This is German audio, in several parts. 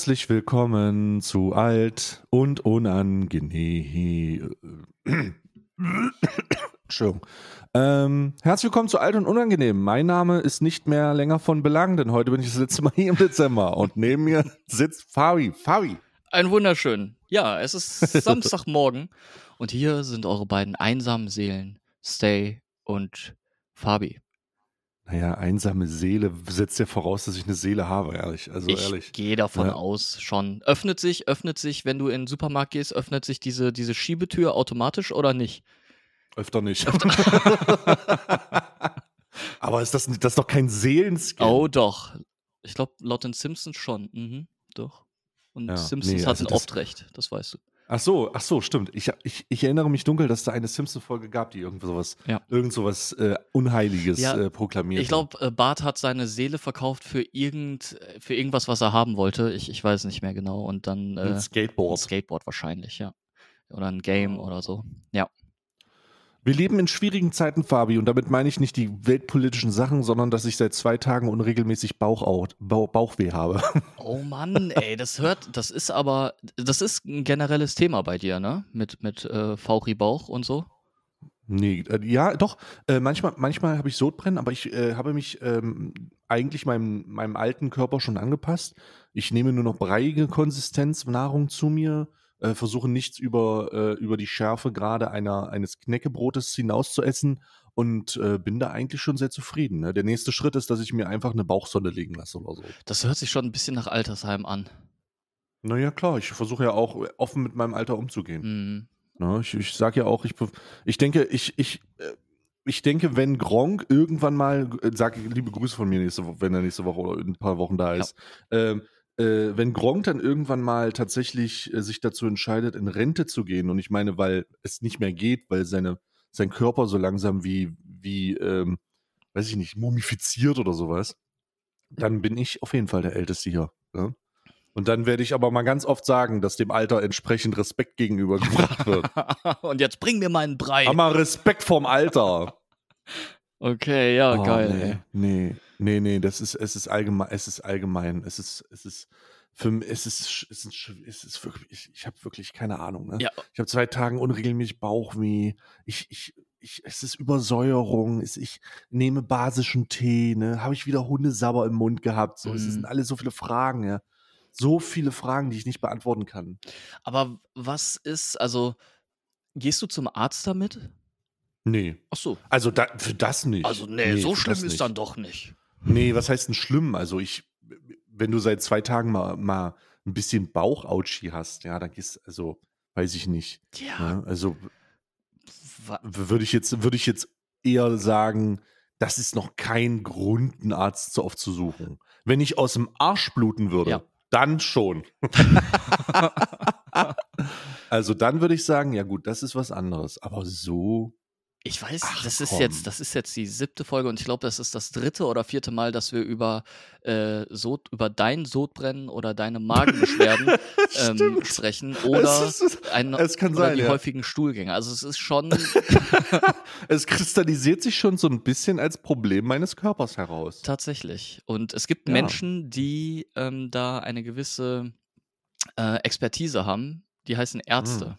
Herzlich willkommen zu Alt und Unangenehm. Entschuldigung. Ähm, herzlich willkommen zu Alt und Unangenehm. Mein Name ist nicht mehr länger von Belang, denn heute bin ich das letzte Mal hier im Dezember und neben mir sitzt Fabi. Fabi. Ein wunderschön. Ja, es ist Samstagmorgen und hier sind eure beiden einsamen Seelen, Stay und Fabi. Naja, einsame Seele setzt ja voraus, dass ich eine Seele habe, ehrlich. Also ich ehrlich. gehe davon Ja. aus, schon. Öffnet sich, öffnet sich, wenn du in den Supermarkt gehst, öffnet sich diese, diese Schiebetür automatisch oder nicht? Öfter nicht. Aber ist das, das ist doch kein Seelenscan. Oh, doch. Ich glaube, laut den Simpsons schon. Mhm, doch. Und Ja, Simpsons nee, hat also ein das- Oft-Recht, das weißt du. Ach so, ach so, stimmt. Ich, ich, ich erinnere mich dunkel, dass es da eine Simpson-Folge gab, die irgend sowas, Ja. irgend sowas äh, Unheiliges Ja, äh, proklamiert. Ich glaube, äh, Bart hat seine Seele verkauft für irgend, für irgendwas, was er haben wollte. Ich, ich weiß nicht mehr genau. Und dann äh, ein ein Skateboard. Skateboard wahrscheinlich, ja. Oder ein Game oder so. Ja. Wir leben in schwierigen Zeiten, Fabi, und damit meine ich nicht die weltpolitischen Sachen, sondern dass ich seit zwei Tagen unregelmäßig Bauch, Bauchweh habe. Oh Mann, ey, das hört, das ist aber, das ist ein generelles Thema bei dir, ne? Mit, mit äh, Fauchi Bauch und so. Nee, äh, ja, doch. Äh, manchmal manchmal habe ich Sodbrennen, aber ich äh, habe mich ähm, eigentlich meinem, meinem alten Körper schon angepasst. Ich nehme nur noch breiige Konsistenz Nahrung zu mir, äh, versuche nichts über, äh, über die Schärfe gerade einer, eines Knäckebrotes hinaus zu essen und äh, bin da eigentlich schon sehr zufrieden. Ne? Der nächste Schritt ist, dass ich mir einfach eine Bauchsonde legen lasse oder so. Das hört sich schon ein bisschen nach Altersheim an. Naja, klar, ich versuche ja auch offen mit meinem Alter umzugehen. Mhm. Ne, ich ich sage ja auch, ich, ich denke, ich, ich, äh, ich denke, wenn Gronk irgendwann mal, äh, sag liebe Grüße von mir nächste Woche, wenn er nächste Woche oder in ein paar Wochen da Ja. ist, ähm, äh, wenn Gronk dann irgendwann mal tatsächlich äh, sich dazu entscheidet, in Rente zu gehen, und ich meine, weil es nicht mehr geht, weil seine, sein Körper so langsam wie, wie, ähm, weiß ich nicht, mumifiziert oder sowas, dann bin ich auf jeden Fall der Älteste hier. Ne? Und dann werde ich aber mal ganz oft sagen, dass dem Alter entsprechend Respekt gegenüber gebracht wird. und jetzt bring mir meinen Brei. Hab mal Respekt vorm Alter. Okay, ja, Oh, geil, nee, ey. nee, nee, nee, das ist, es ist allgemein, es ist allgemein, es ist, es ist, für mich, es ist, es ist, es ist wirklich, ich, ich habe wirklich keine Ahnung, ne? Ja. Ich habe zwei Tagen unregelmäßig Bauchweh, ich, ich, ich, es ist Übersäuerung, es, ich nehme basischen Tee, ne? Habe ich wieder Hundesabber im Mund gehabt, so, es Mhm. sind alles so viele Fragen, ja. So viele Fragen, die ich nicht beantworten kann. Aber was ist, also, gehst du zum Arzt damit? Nee. Ach so. Also da, für das nicht. Also, nee, so für schlimm ist nicht. dann doch nicht. Nee, was heißt denn schlimm? Also ich, wenn du seit zwei Tagen mal, mal ein bisschen Bauchautschi hast, ja, dann gehst, also, weiß ich nicht. Ja. Ne? Also würde ich jetzt, würde ich jetzt eher sagen, das ist noch kein Grund, einen Arzt so oft zu suchen. Wenn ich aus dem Arsch bluten würde, Ja. dann schon. also dann würde ich sagen, ja gut, das ist was anderes. Aber so, Ich weiß, Ach, das ist komm. jetzt, das ist jetzt die siebte Folge und ich glaube, das ist das dritte oder vierte Mal, dass wir über äh, Sod, über dein Sodbrennen oder deine Magenbeschwerden ähm, sprechen oder es, ist, ein, es kann oder sein, die ja. häufigen Stuhlgänge. Also es ist schon, es kristallisiert sich schon so ein bisschen als Problem meines Körpers heraus. tatsächlich. Und es gibt Ja. Menschen, die ähm, da eine gewisse äh, Expertise haben. Die heißen Ärzte.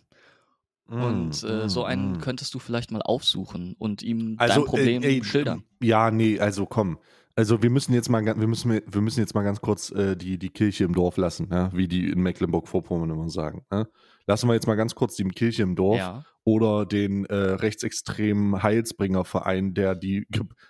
Und äh, so einen mm. könntest du vielleicht mal aufsuchen und ihm also, dein Problem äh, ey, schildern. Ja, nee, also komm. Also wir müssen jetzt mal, wir müssen, wir müssen jetzt mal ganz kurz äh, die, die Kirche im Dorf lassen, ja? wie die in Mecklenburg-Vorpommern immer sagen. Ja? Lassen wir jetzt mal ganz kurz die Kirche im Dorf Ja. oder den äh, rechtsextremen Heilsbringerverein, der die,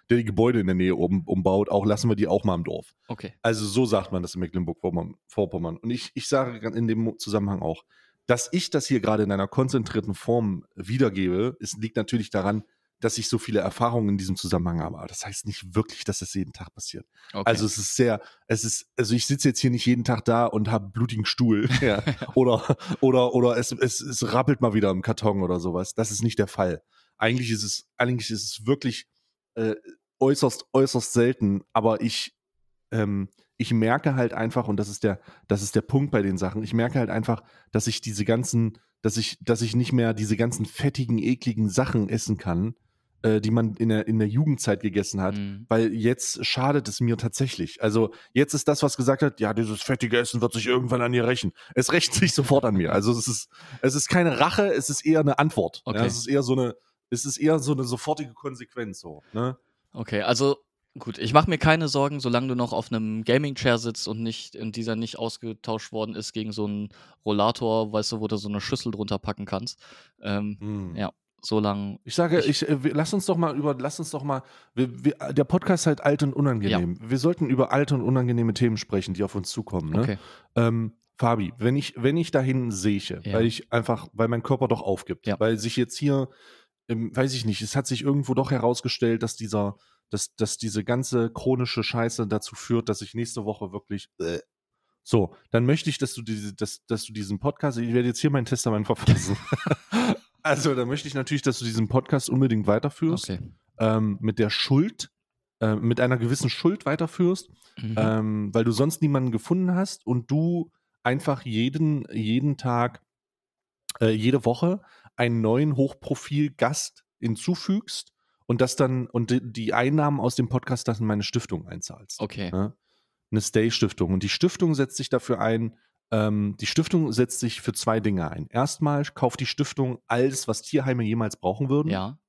der die Gebäude in der Nähe um, umbaut, auch lassen wir die auch mal im Dorf. Okay. Also so sagt man das in Mecklenburg-Vorpommern. Und ich, ich sage in dem Zusammenhang auch, dass ich das hier gerade in einer konzentrierten Form wiedergebe, es liegt natürlich daran, dass ich so viele Erfahrungen in diesem Zusammenhang habe. Aber das heißt nicht wirklich, dass das jeden Tag passiert. okay. Also es ist sehr, es ist, also ich sitze jetzt hier nicht jeden Tag da und habe blutigen Stuhl. Ja. oder oder, oder es, es, es rappelt mal wieder im Karton oder sowas. Das ist nicht der Fall. Eigentlich ist es, eigentlich ist es wirklich äh, äußerst, äußerst selten, aber ich, ähm, ich merke halt einfach, und das ist der, das ist der Punkt bei den Sachen, ich merke halt einfach, dass ich diese ganzen, dass ich, dass ich nicht mehr diese ganzen fettigen, ekligen Sachen essen kann, äh, die man in der, in der Jugendzeit gegessen hat. Mhm. Weil jetzt schadet es mir tatsächlich. Also jetzt ist das, was gesagt hat, ja, dieses fettige Essen wird sich irgendwann an dir rächen. Es rächt sich sofort an mir. Also es ist, es ist keine Rache, es ist eher eine Antwort. Okay. Ja, es ist eher so eine, es ist eher so eine sofortige Konsequenz so. Ne? Okay, also gut, ich mache mir keine Sorgen, solange du noch auf einem Gaming-Chair sitzt und nicht und dieser nicht ausgetauscht worden ist gegen so einen Rollator, weißt du, wo du so eine Schüssel drunter packen kannst. Ähm, Hm. Ja. solange. Ich sage, Ich- ich, äh, lass uns doch mal über, lass uns doch mal, wir, wir, der Podcast ist halt alt und unangenehm. Wir sollten über alte und unangenehme Themen sprechen, die auf uns zukommen. Ne? Okay. Ähm, Fabi, wenn ich, wenn ich dahin sehe, Ja. weil ich einfach, weil mein Körper doch aufgibt, Ja. weil sich jetzt hier, ähm, weiß ich nicht, es hat sich irgendwo doch herausgestellt, dass dieser, dass, dass diese ganze chronische Scheiße dazu führt, dass ich nächste Woche wirklich äh, so, dann möchte ich, dass du diese, dass, dass du diesen Podcast, ich werde jetzt hier mein Testament verfassen. also, dann möchte ich natürlich, dass du diesen Podcast unbedingt weiterführst, Okay. ähm, mit der Schuld, äh, mit einer gewissen Schuld weiterführst, Mhm. ähm, weil du sonst niemanden gefunden hast und du einfach jeden, jeden Tag, äh, jede Woche einen neuen Hochprofil-Gast hinzufügst und das dann und die- die Einnahmen aus dem Podcast dann in meine Stiftung einzahlst. okay. Ne? Eine Stay-Stiftung. Und die Stiftung setzt sich dafür ein, ähm, die Stiftung setzt sich für zwei Dinge ein. Erstmal kauft die Stiftung alles, was Tierheime jemals brauchen würden. Ja.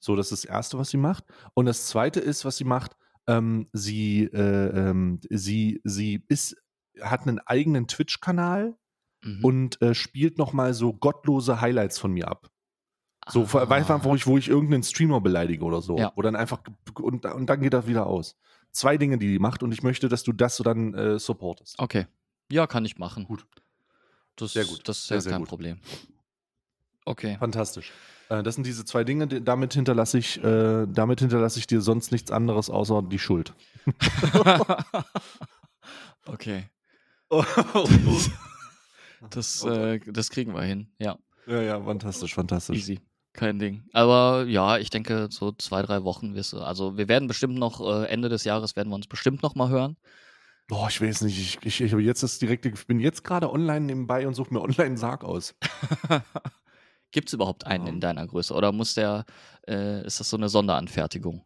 So, das ist das Erste, was sie macht. Und das Zweite ist, was sie macht, ähm, sie, äh, ähm, sie, sie ist, hat einen eigenen Twitch-Kanal Mhm. und äh, spielt nochmal so gottlose Highlights von mir ab. So, Ah. einfach, wo ich, wo ich irgendeinen Streamer beleidige oder so. Ja. Wo dann einfach, und, und dann geht das wieder aus. Zwei Dinge, die die macht und ich möchte, dass du das so dann äh, supportest. Okay. Ja, kann ich machen. Gut. Das, Sehr gut. Das ist Sehr, ja sehr kein gut. Problem. Okay. Fantastisch. Äh, das sind diese zwei Dinge, damit hinterlasse ich, äh, damit hinterlasse ich dir sonst nichts anderes außer die Schuld. okay. Oh. Das, Oh äh, das kriegen wir hin. Ja, ja, ja, fantastisch, fantastisch. easy. Kein Ding. Aber ja, ich denke, so zwei, drei Wochen wirst du. Also wir werden bestimmt noch, äh, Ende des Jahres werden wir uns bestimmt noch mal hören. Boah, ich weiß nicht, ich, ich, ich habe jetzt das direkte, ich bin jetzt gerade online nebenbei und suche mir online einen Sarg aus. Gibt es überhaupt einen Ja. in deiner Größe? Oder muss der, äh, ist das so eine Sonderanfertigung?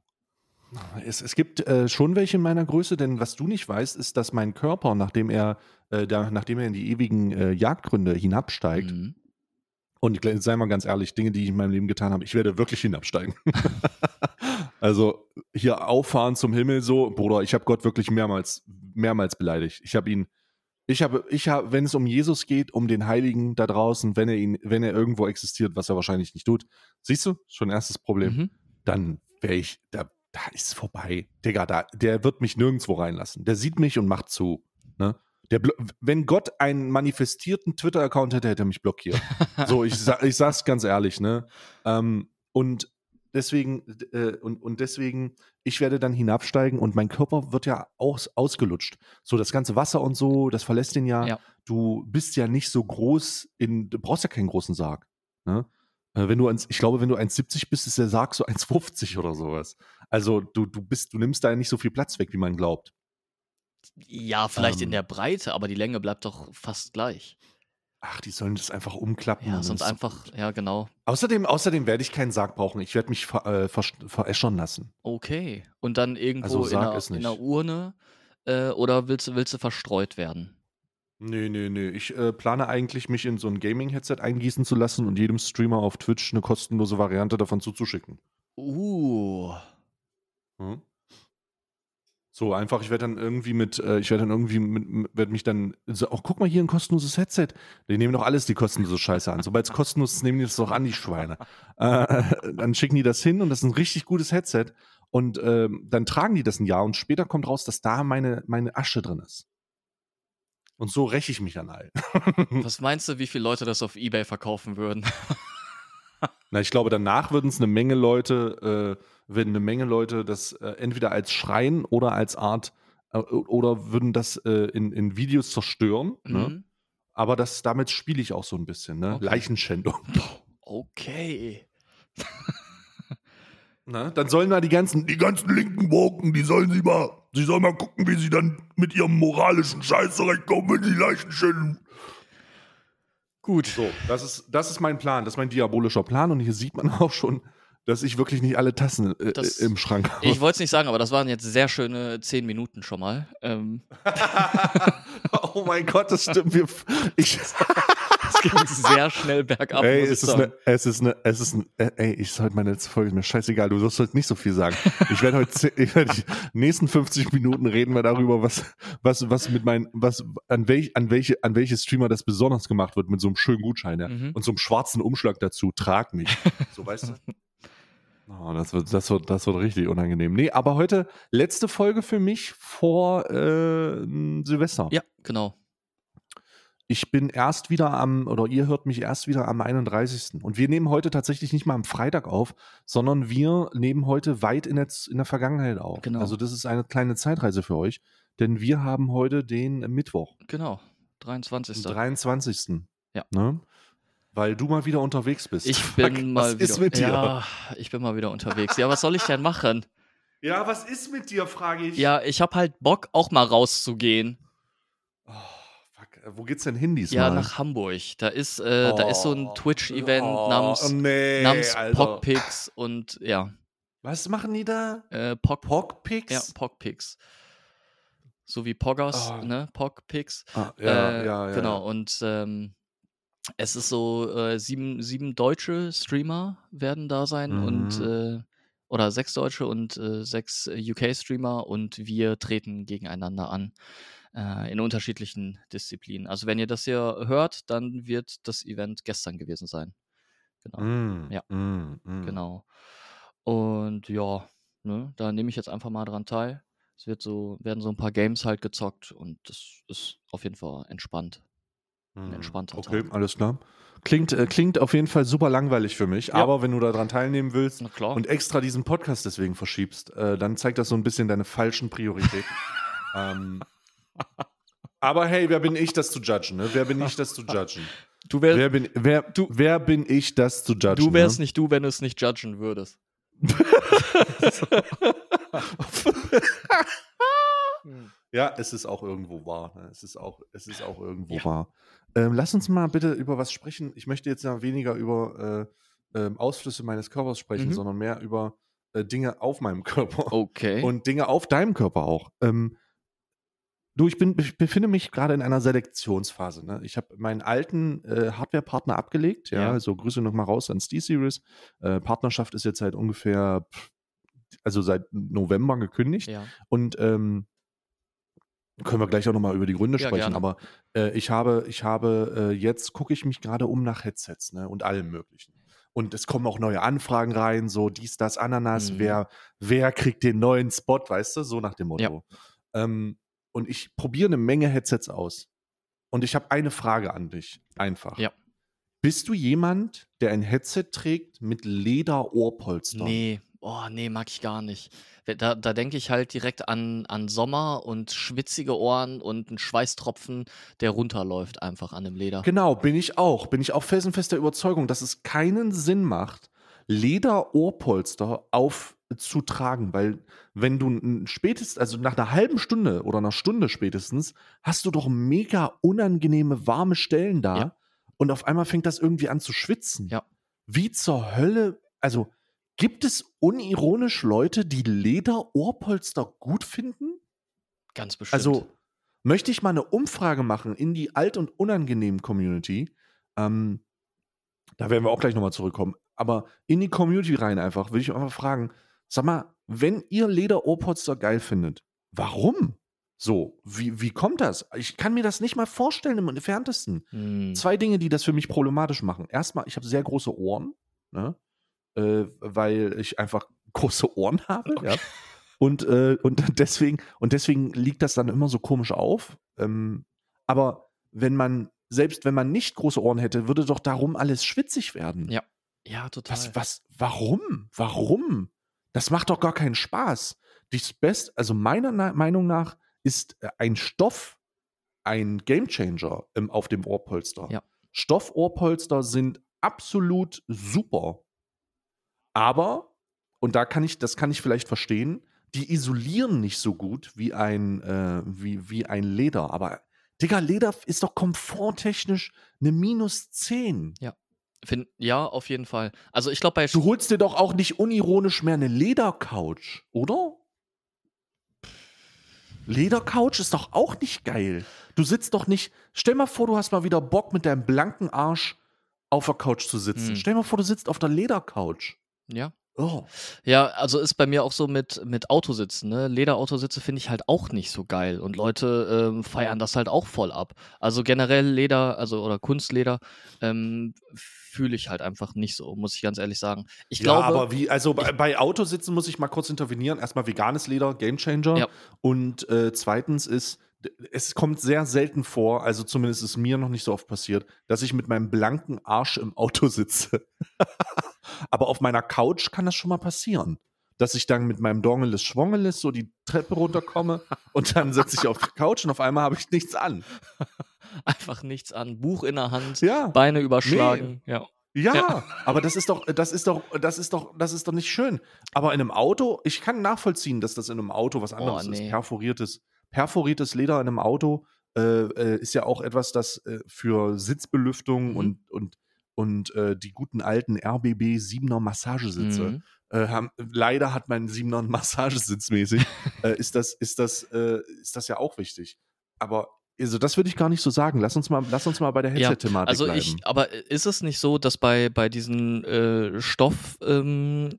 Es, es gibt äh, schon welche in meiner Größe, denn was du nicht weißt, ist, dass mein Körper, nachdem er, äh, da, nachdem er in die ewigen äh, Jagdgründe hinabsteigt, Mhm. Und ich, sei mal ganz ehrlich, Dinge, die ich in meinem Leben getan habe, ich werde wirklich hinabsteigen. also hier auffahren zum Himmel so, Bruder, ich habe Gott wirklich mehrmals, mehrmals beleidigt. Ich habe ihn, ich habe, ich habe, wenn es um Jesus geht, um den Heiligen da draußen, wenn er ihn, wenn er irgendwo existiert, was er wahrscheinlich nicht tut, siehst du, schon erstes Problem, Mhm. dann wäre ich, da, da ist vorbei. Digga, da, der wird mich nirgendwo reinlassen. Der sieht mich und macht zu. Ne? Der, wenn Gott einen manifestierten Twitter-Account hätte, hätte er mich blockiert. So, ich, sa ich sag's ganz ehrlich, ne? Ähm, und deswegen, äh, und, und deswegen, ich werde dann hinabsteigen und mein Körper wird ja aus, ausgelutscht. So, das ganze Wasser und so, das verlässt den ja. Ja. Du bist ja nicht so groß in, du brauchst ja keinen großen Sarg. Ne? Äh, Wenn du eins, ich glaube, wenn du 1,70 bist, ist der Sarg so 1,50 oder sowas. Also du, du bist, du nimmst da nicht so viel Platz weg, wie man glaubt. Ja, vielleicht in Ähm. der Breite, aber die Länge bleibt doch fast gleich. Ach, die sollen das einfach umklappen. Ja, sonst einfach, ja, genau. Außerdem, außerdem werde ich keinen Sarg brauchen. Ich werde mich ver, äh, ver, veräschern lassen. Okay. Und dann irgendwo Also in, einer, in einer. Urne äh, oder willst, du- willst du verstreut werden? Nee, nee, nee. Ich äh, plane eigentlich, mich in so ein Gaming-Headset eingießen zu lassen und jedem Streamer auf Twitch eine kostenlose Variante davon zuzuschicken. Uh. Hm? So, einfach, ich werde dann irgendwie mit, äh, ich werde dann irgendwie mit, werde mich dann, so, oh, guck mal hier ein kostenloses Headset. Die nehmen doch alles die kostenlose Scheiße an. Sobald es kostenlos ist, nehmen die das doch an, die Schweine. Äh, dann schicken die das hin und das ist ein richtig gutes Headset. Und ähm, dann tragen die das ein Jahr und später kommt raus, dass da meine, meine Asche drin ist. Und so räche ich mich an all. Was meinst du, wie viele Leute das auf Ebay verkaufen würden? Na, ich glaube, danach würden es eine Menge Leute, würden eine Menge Leute das äh, entweder als Schreien oder als Art äh, oder würden das äh, in, in Videos zerstören. Ne? Mhm. Aber das, damit spiele ich auch so ein bisschen, ne? Okay. Leichenschändung. Okay. Ne? Dann sollen da die ganzen, die ganzen linken Woken, die sollen sie mal, sie sollen mal gucken, wie sie dann mit ihrem moralischen Scheiß zurechtkommen, wenn die Leichen schänden. Gut. So, das ist, das ist mein Plan, das ist mein diabolischer Plan und hier sieht man auch schon, dass ich wirklich nicht alle Tassen äh, Das- im Schrank habe. Ich wollte es nicht sagen, aber das waren jetzt sehr schöne zehn Minuten schon mal. Ähm, oh mein Gott, das stimmt. Wir, ich, es ging sehr schnell bergab. ey, es ist, eine, es ist eine, es ist ein, äh, ey, ich soll meine letzte Folge, ist mir scheißegal, du sollst heute nicht so viel sagen. Ich werde heute, ich werde die nächsten 50 Minuten reden wir darüber, was, was, was mit meinen, was, an welch, an welche, an welche Streamer das besonders gemacht wird, mit so einem schönen Gutschein, ja. Mhm. Und so einem schwarzen Umschlag dazu, trag mich. So, weißt du? Oh, das wird, das wird, das wird richtig unangenehm. Nee, aber heute letzte Folge für mich vor äh, Silvester. Ja, genau. Ich bin erst wieder am, oder ihr hört mich erst wieder am 31. Und wir nehmen heute tatsächlich nicht mal am Freitag auf, sondern wir nehmen heute weit in der, in der Vergangenheit auf. Genau. Also das ist eine kleine Zeitreise für euch, denn wir haben heute den Mittwoch, Genau. 23. den 23. Ja. Ne? Weil du mal wieder unterwegs bist. Ich Fuck, bin mal was wieder. ist mit dir? Ja, ich bin mal wieder unterwegs. Ja, was soll ich denn machen? Ja, was ist mit dir, frage ich. Ja, ich habe halt Bock, auch mal rauszugehen. Oh, fuck. Wo geht's denn hin diesmal? Ja, nach Hamburg. Da ist, äh, da ist so ein Oh. Twitch-Event Oh, namens, nee, namens Alter. Pockpix und ja, Was machen die da? äh, Pock, Pockpix? ja, Pockpix. So wie Poggers, Oh. ne? Pockpix. Ah, ja, äh, ja, ja. Genau, und ähm, es ist so, äh, sieben, sieben deutsche Streamer werden da sein und Mhm. äh, oder sechs deutsche und äh, sechs UK-Streamer und wir treten gegeneinander an äh, in unterschiedlichen Disziplinen. Also wenn ihr das hier hört, dann wird das Event gestern gewesen sein. Genau. Mm, Ja. mm, mm. Genau. Und ja, ne, da nehme ich jetzt einfach mal dran teil. Es wird so, werden so ein paar Games halt gezockt und das ist auf jeden Fall entspannt. Mm. entspannter Okay, Tag. alles klar. Klingt, äh, klingt auf jeden Fall super langweilig für mich, Ja. aber wenn du daran teilnehmen willst und extra diesen Podcast deswegen verschiebst, äh, dann zeigt das so ein bisschen deine falschen Prioritäten. ähm, aber hey, wer bin ich, das zu judgen? Ne? Wer bin ich, das zu judgen? du, wär, Wer bin, wer, du- wer bin ich, das zu judgen? du wärst ne? nicht du, wenn du es nicht judgen würdest. Ja, es ist auch irgendwo wahr. ne? Es ist auch, es ist auch irgendwo Ja. wahr. Ähm, lass uns mal bitte über was sprechen. Ich möchte jetzt ja weniger über äh, ähm, Ausflüsse meines Körpers sprechen, Mhm. sondern mehr über äh, Dinge auf meinem Körper Okay. und Dinge auf deinem Körper auch. Ähm, du, ich, bin, ich befinde mich gerade in einer Selektionsphase. Ne? Ich habe meinen alten äh, Hardware-Partner abgelegt. Ja, Ja. also Grüße nochmal raus an Steel-Series. Äh, Partnerschaft ist jetzt seit ungefähr, also seit November gekündigt. ja. Und ähm, können wir gleich auch nochmal über die Gründe Ja, sprechen, gerne. aber äh, ich habe, ich habe, äh, jetzt gucke ich mich gerade um nach Headsets ne, und allem möglichen. Und es kommen auch neue Anfragen rein, so dies, das, Ananas, Mhm. wer, wer kriegt den neuen Spot, weißt du, so nach dem Motto. Ähm, und ich probiere eine Menge Headsets aus. Und ich habe eine Frage an dich, einfach. Ja. Bist du jemand, der ein Headset trägt mit Leder-Ohrpolstern? Nee, oh, nee, mag ich gar nicht. Da, da denke ich halt direkt an, an Sommer und schwitzige Ohren und einen Schweißtropfen, der runterläuft einfach an dem Leder. Genau, bin ich auch. Bin ich auch felsenfester Überzeugung, dass es keinen Sinn macht, Leder-Ohrpolster aufzutragen, weil wenn du spätestens, also nach einer halben Stunde oder einer Stunde spätestens, hast du doch mega unangenehme warme Stellen da Ja. und auf einmal fängt das irgendwie an zu schwitzen. Ja. Wie zur Hölle, also gibt es unironisch Leute, die Leder-Ohrpolster gut finden? Ganz bestimmt. Also möchte ich mal eine Umfrage machen in die alt- und unangenehmen Community. Ähm, da werden wir auch gleich nochmal zurückkommen. Aber in die Community rein einfach, will ich einfach fragen, sag mal, wenn ihr Leder-Ohrpolster geil findet, warum? So, wie, wie kommt das? Ich kann mir das nicht mal vorstellen im entferntesten. Hm. Zwei Dinge, die das für mich problematisch machen. Erstmal, ich habe sehr große Ohren, ne? Äh, weil ich einfach große Ohren habe. Ja? Und, äh, und, deswegen, und deswegen liegt das dann immer so komisch auf. Ähm, aber wenn man, selbst wenn man nicht große Ohren hätte, würde doch darum alles schwitzig werden. Ja. Ja, total. Was, was, warum? Warum? Das macht doch gar keinen Spaß. Das Best, also meiner Na Meinung nach ist äh, ein Stoff ein Gamechanger auf dem Ohrpolster. Ja. Stoffohrpolster sind absolut super. Aber, und da kann ich, das kann ich vielleicht verstehen, die isolieren nicht so gut wie ein, äh, wie, wie ein Leder. Aber, Digga, Leder ist doch komforttechnisch eine minus 10. Ja. Find, ja, auf jeden Fall. Also ich glaube bei Du holst dir doch auch nicht unironisch mehr eine Ledercouch, oder? Ledercouch ist doch auch nicht geil. Du sitzt doch nicht. Stell mal vor, du hast mal wieder Bock, mit deinem blanken Arsch auf der Couch zu sitzen. Hm. Stell mal vor, du sitzt auf der Ledercouch. Ja. Oh. Ja, also ist bei mir auch so mit, mit Autositzen. Ne? Lederautositze finde ich halt auch nicht so geil. Und Leute ähm, feiern das halt auch voll ab. Also generell Leder, also oder Kunstleder, ähm, fühle ich halt einfach nicht so, muss ich ganz ehrlich sagen. Ich ja, glaube, aber wie, also bei, bei Autositzen muss ich mal kurz intervenieren. Erstmal veganes Leder, Gamechanger. Ja. Und äh, zweitens ist, es kommt sehr selten vor, also zumindest ist mir noch nicht so oft passiert, dass ich mit meinem blanken Arsch im Auto sitze. aber auf meiner Couch kann das schon mal passieren. Dass ich dann mit meinem Dongeles Schwongeles so die Treppe runterkomme und dann sitze ich auf der Couch und auf einmal habe ich nichts an. einfach nichts an. Buch in der Hand, Ja. Beine überschlagen. Ja. Ja, Ja. aber das ist doch, das ist doch, das ist doch, das ist doch nicht schön. Aber in einem Auto, ich kann nachvollziehen, dass das in einem Auto was anderes Oh, nee. ist. Perforiertes, perforiertes Leder in einem Auto äh, äh, ist ja auch etwas, das äh, für Sitzbelüftung Mhm. und, und, und äh, die guten alten RBB 7er Massagesitze. Mhm. Äh, haben, leider hat mein 7er einen Massagesitz mäßig. äh, ist, das, ist, das, äh, ist das ja auch wichtig. Aber also das würde ich gar nicht so sagen. Lass uns mal, lass uns mal bei der Ja, Headset-Thematik Also bleiben. ich, aber ist es nicht so, dass bei, bei diesen äh, Stoffbezügen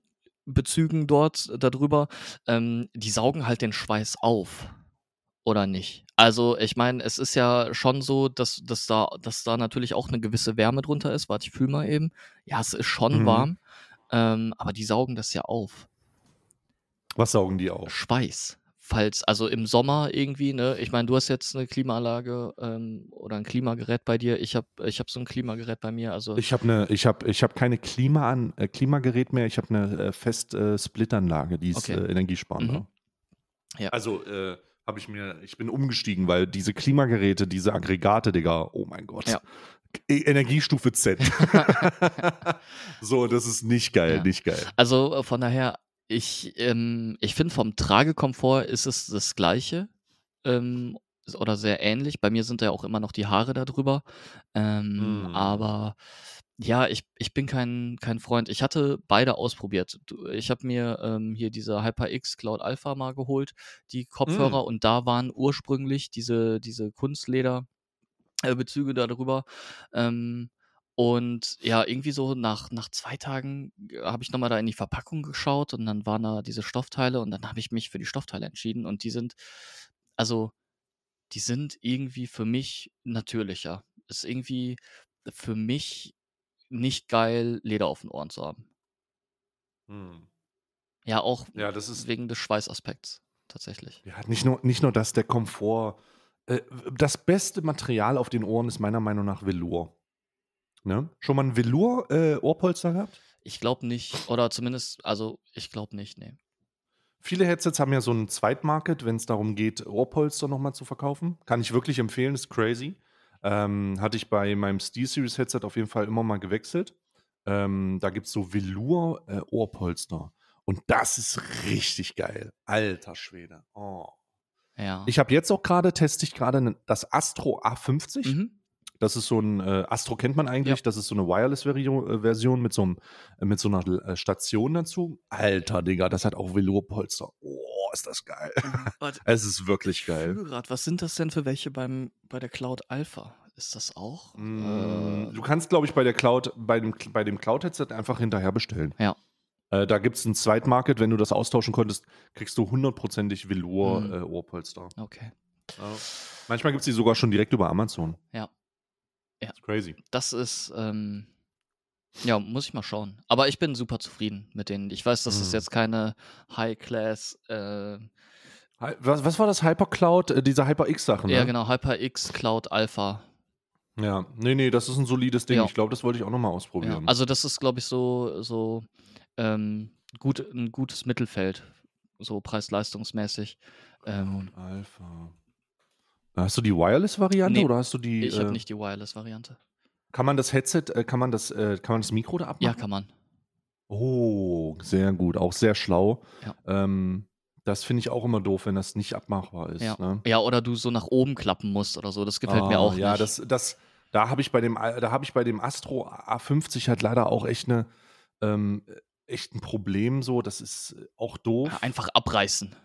ähm, dort darüber, ähm, die saugen halt den Schweiß auf, oder nicht? Also ich meine, es ist ja schon so, dass, dass, da, dass da natürlich auch eine gewisse Wärme drunter ist. Warte, ich fühle mal eben. Ja, es ist schon Mhm. warm, ähm, aber die saugen das ja auf. Was saugen die auf? Schweiß. Falls, also im Sommer irgendwie, ne, ich meine, du hast jetzt eine Klimaanlage ähm, oder ein Klimagerät bei dir. Ich habe ich hab so ein Klimagerät bei mir. Also Ich habe eine, ich habe, ich habe keine Klima an, äh, Klimagerät mehr. Ich habe eine äh, fest äh, Splitanlage, die ist Okay. äh, energiesparender. Mhm. Ja. Also äh, habe ich mir, ich bin umgestiegen, weil diese Klimageräte, diese Aggregate, Digga, oh mein Gott. Ja. E- Energiestufe Z. so, das ist nicht geil, Ja. nicht geil. Also äh, von daher, ich, ähm, ich finde, vom Tragekomfort ist es das Gleiche ähm, oder sehr ähnlich. Bei mir sind ja auch immer noch die Haare da drüber. Ähm, Mm. Aber ja, ich, ich bin kein, kein Freund. Ich hatte beide ausprobiert. Ich habe mir ähm, hier diese HyperX Cloud Alpha mal geholt, die Kopfhörer, und da waren ursprünglich diese, diese Kunstleder. Äh, darüber. Ähm, und ja, irgendwie so nach, nach zwei Tagen habe ich nochmal da in die Verpackung geschaut und dann waren da diese Stoffteile und dann habe ich mich für die Stoffteile entschieden und die sind, also, die sind irgendwie für mich natürlicher. Ist irgendwie für mich nicht geil, Leder auf den Ohren zu haben. Hm. Ja, auch Ja, das ist wegen des Schweißaspekts tatsächlich. Ja, nicht nur, nicht nur das, der Komfort. Äh, das beste Material auf den Ohren ist meiner Meinung nach Velour. Ne? Schon mal ein Velour-Ohrpolster gehabt? Ich glaube nicht, oder zumindest, also ich glaube nicht, nee. Viele Headsets haben ja so einen Zweitmarket, wenn es darum geht, Ohrpolster nochmal zu verkaufen. Kann ich wirklich empfehlen, ist crazy. Ähm, hatte ich bei meinem SteelSeries Headset auf jeden Fall immer mal gewechselt. Ähm, da gibt es so Velour-Ohrpolster. Und das ist richtig geil. Alter Schwede. Oh. Ja. Ich habe jetzt auch gerade, teste ich gerade das Astro A50. mhm. Das ist so ein, äh, Astro kennt man eigentlich, Ja. das ist so eine Wireless-Version mit, so einem, äh, mit so einer äh, Station dazu. Alter, Digga, das hat auch Velourpolster. Oh, ist das geil. Warte, Es ist wirklich ich geil. fühle grad, was sind das denn für welche beim, bei der Cloud Alpha? Ist das auch? Mm, Äh, Du kannst, glaube ich, bei der Cloud, bei dem, bei dem Cloud-Headset einfach hinterher bestellen. Ja. Äh, da gibt es ein Zweitmarket, wenn du das austauschen konntest, kriegst du hundertprozentig Mhm. Velour-Ohrpolster. okay. Manchmal gibt es die sogar schon direkt über Amazon. Ja. Ja. Ist crazy. Das ist, ähm, ja, muss ich mal schauen. Aber ich bin super zufrieden mit denen. Ich weiß, das ist Mhm. jetzt keine High-Class, äh, Was, was war das Hypercloud? Äh, diese HyperX-Sachen, ne? ja genau, HyperX Cloud Alpha. Ja, nee, nee, das ist ein solides Ding. Ja. Ich glaube, das wollte ich auch nochmal Ja. ausprobieren. Also das ist, glaube ich, so, so ähm, gut, ein gutes Mittelfeld, so preis-leistungsmäßig. Ähm, Alpha. Hast du die Wireless-Variante Nee, oder hast du die? ich habe äh, nicht die Wireless-Variante. Kann man das Headset, äh, kann man das, äh, kann man das Mikro da Ja, abmachen? kann man. Oh, sehr gut, auch sehr schlau. Ja. Ähm, das finde ich auch immer doof, wenn das nicht abmachbar ist. Ja. Ne? Ja, oder du so nach oben klappen musst oder so. Das gefällt mir Ah, auch ja, nicht. das, das, da habe ich bei dem, da habe ich bei dem Astro A50 halt leider auch echt eine, ähm, echt ein Problem so. Das ist auch doof. Einfach abreißen.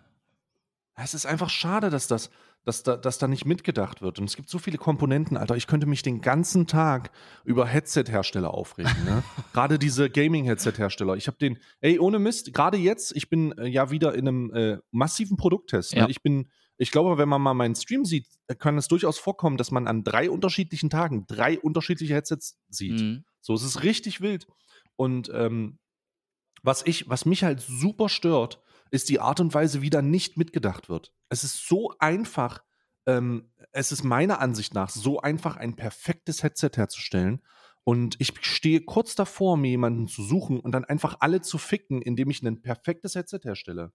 Es ist einfach schade, dass das, dass da, dass da nicht mitgedacht wird. Und es gibt so viele Komponenten, Alter. Ich könnte mich den ganzen Tag über Headset-Hersteller aufregen. Ne? gerade diese Gaming-Headset-Hersteller. Ich habe den, ey, ohne Mist, gerade jetzt, ich bin äh, ja wieder in einem äh, massiven Produkttest. Ne? Ja. Ich bin, ich glaube, wenn man mal meinen Stream sieht, kann es durchaus vorkommen, dass man an drei unterschiedlichen Tagen drei unterschiedliche Headsets sieht. Mhm. So, es ist richtig wild. Und ähm, was ich, was mich halt super stört, ist die Art und Weise, wie da nicht mitgedacht wird. Es ist so einfach, ähm, es ist meiner Ansicht nach so einfach, ein perfektes Headset herzustellen. Und ich stehe kurz davor, mir jemanden zu suchen und dann einfach alle zu ficken, indem ich ein perfektes Headset herstelle.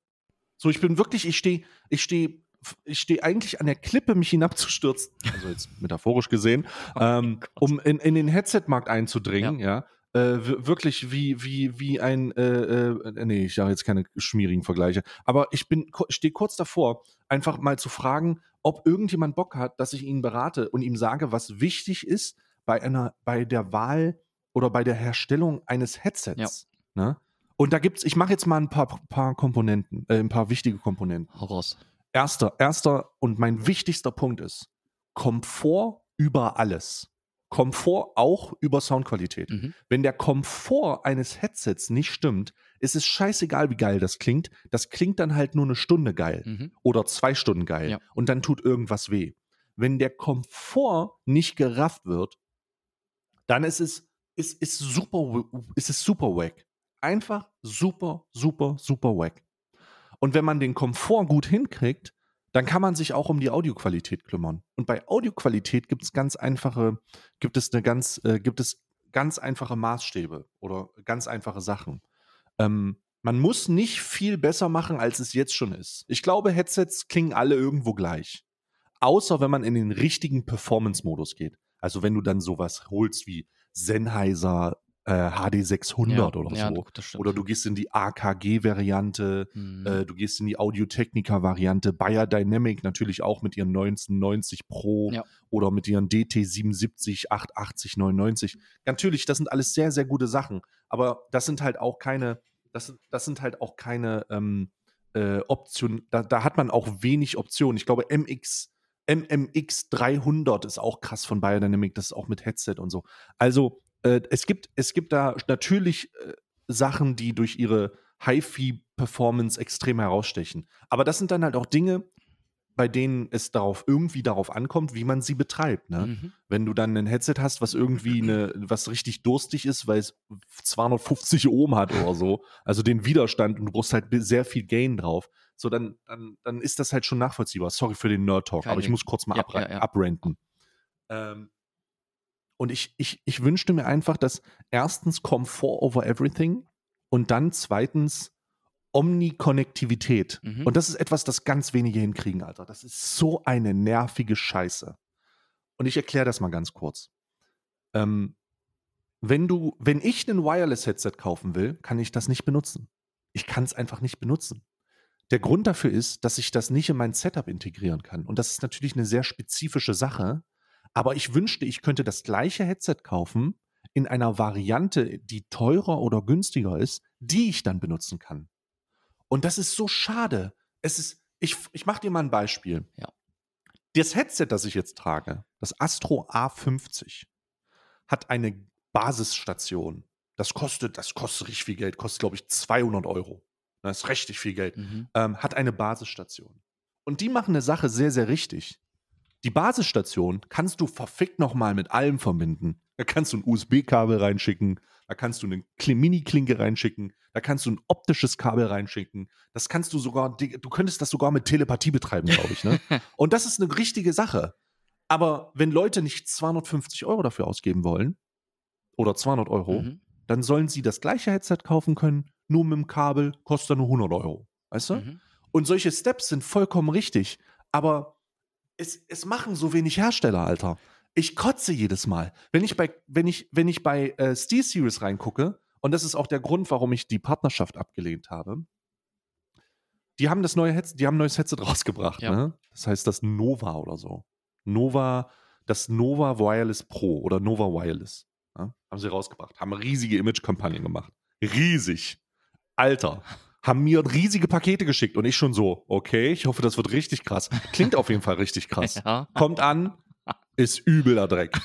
So, ich bin wirklich, ich stehe, ich stehe, ich stehe eigentlich an der Klippe, mich hinabzustürzen, also jetzt metaphorisch gesehen, ähm, Gott. um in, in den Headset-Markt einzudringen, ja. Äh, wir- wirklich wie, wie, wie ein, äh, äh, nee, ich habe jetzt keine schmierigen Vergleiche, aber ich bin, stehe kurz davor, einfach mal zu fragen, ob irgendjemand Bock hat, dass ich ihn berate und ihm sage, was wichtig ist bei einer, bei der Wahl oder bei der Herstellung eines Headsets. Ne? Und da gibt's, ich mache jetzt mal ein paar, paar Komponenten, äh, ein paar wichtige Komponenten. Raus. Erster, erster und mein wichtigster Punkt ist Komfort über alles. Komfort auch über Soundqualität. Mhm. Wenn der Komfort eines Headsets nicht stimmt, ist es scheißegal, wie geil das klingt. Das klingt dann halt nur eine Stunde geil Mhm. oder zwei Stunden geil Ja. und dann tut irgendwas weh. Wenn der Komfort nicht gerafft wird, dann ist es, ist, ist super, ist es super wack. Einfach super, super, super wack. Und wenn man den Komfort gut hinkriegt, dann kann man sich auch um die Audioqualität kümmern. Und bei Audioqualität gibt es ganz einfache, gibt es eine ganz, äh, gibt es ganz einfache Maßstäbe oder ganz einfache Sachen. Ähm, man muss nicht viel besser machen, als es jetzt schon ist. Ich glaube, Headsets klingen alle irgendwo gleich. Außer wenn man in den richtigen Performance-Modus geht. Also wenn du dann sowas holst wie Sennheiser äh, HD600 ja. oder ja, so. Stimmt. Oder du gehst in die AKG-Variante, Mhm. äh, du gehst in die Audio-Technica-Variante, Bayer Dynamic natürlich auch mit ihren 1990 Pro Ja. oder mit ihren DT77, 880, 99. Natürlich, das sind alles sehr, sehr gute Sachen. Aber das sind halt auch keine, das, das sind halt auch keine ähm, äh, Optionen. Da, da hat man auch wenig Optionen. Ich glaube, MX, MMX 300 ist auch krass von Bayer Dynamic, das ist auch mit Headset und so. Also, äh, es, gibt, es gibt da natürlich äh, Sachen, die durch ihre HiFi-Performance extrem herausstechen. Aber das sind dann halt auch Dinge, bei denen es darauf irgendwie darauf ankommt, wie man sie betreibt. Ne? Mhm. Wenn du dann ein Headset hast, was irgendwie eine, was richtig durstig ist, weil es 250 Ohm hat oder so, also den Widerstand und du brauchst halt sehr viel Gain drauf, so dann, dann, dann ist das halt schon nachvollziehbar. Sorry für den Nerd-Talk, Kein aber ich Ding. muss kurz mal Ja, abra- ja, ja. abrenten. Ähm, und ich, ich, ich wünschte mir einfach, dass erstens Komfort over everything und dann zweitens Omnikonnektivität. Mhm. Und das ist etwas, das ganz wenige hinkriegen, Alter. Das ist so eine nervige Scheiße. Und ich erkläre das mal ganz kurz. Ähm, wenn du, wenn ich ein Wireless-Headset kaufen will, kann ich das nicht benutzen. Ich kann es einfach nicht benutzen. Der Grund dafür ist, dass ich das nicht in mein Setup integrieren kann. Und das ist natürlich eine sehr spezifische Sache. Aber ich wünschte, ich könnte das gleiche Headset kaufen in einer Variante, die teurer oder günstiger ist, die ich dann benutzen kann. Und das ist so schade. Es ist, ich, ich mache dir mal ein Beispiel. Ja. Das Headset, das ich jetzt trage, das Astro A50, hat eine Basisstation. Das kostet, das kostet richtig viel Geld, kostet, glaube ich, 200 Euro. Das ist richtig viel Geld. Mhm. Ähm, hat eine Basisstation. Und die machen eine Sache sehr, sehr richtig. Die Basisstation kannst du verfickt nochmal mit allem verbinden. Da kannst du ein USB-Kabel reinschicken, da kannst du eine Kli- Mini-Klinke reinschicken, da kannst du ein optisches Kabel reinschicken. Das kannst du sogar, du könntest das sogar mit Telepathie betreiben, glaube ich. Ne? Und das ist eine richtige Sache. Aber wenn Leute nicht 250 Euro dafür ausgeben wollen, oder 200 Euro, Mhm. dann sollen sie das gleiche Headset kaufen können, nur mit dem Kabel, kostet nur 100 Euro. Weißt du? Mhm. Und solche Steps sind vollkommen richtig. Aber es, es machen so wenig Hersteller, Alter. Ich kotze jedes Mal. Wenn ich bei, wenn ich, wenn ich bei äh, SteelSeries reingucke, und das ist auch der Grund, warum ich die Partnerschaft abgelehnt habe, die haben das neue Headset, die haben ein neues Headset rausgebracht, Ja. ne? Das heißt das Nova oder so. Nova das Nova Wireless Pro oder Nova Wireless. Ja, haben sie rausgebracht. Haben riesige Image-Kampagnen gemacht. Riesig. Alter. Haben mir riesige Pakete geschickt und ich schon so, okay, ich hoffe, das wird richtig krass. Klingt auf jeden Fall richtig krass. Ja. Kommt an, ist übler Dreck.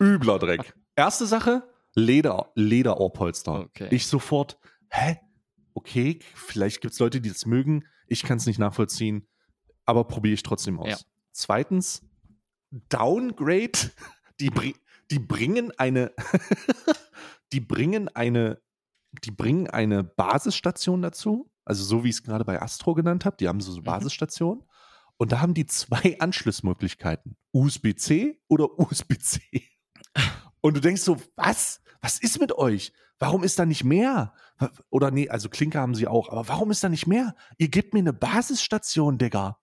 Übler Dreck. Erste Sache, Leder, Lederohrpolster. Okay. Ich sofort, hä? Okay, vielleicht gibt es Leute, die das mögen. Ich kann es nicht nachvollziehen, aber probiere ich trotzdem aus. Ja. Zweitens, Downgrade. Die, bri die bringen eine, die bringen eine, die bringen eine Basisstation dazu. Also so wie ich es gerade bei Astro genannt habe. Die haben so eine Mhm. Basisstation. Und da haben die zwei Anschlussmöglichkeiten. USB-C oder USB-C. Und du denkst so, was? Was ist mit euch? Warum ist da nicht mehr? Oder nee, also Klinker haben sie auch, aber warum ist da nicht mehr? Ihr gebt mir eine Basisstation, Digga.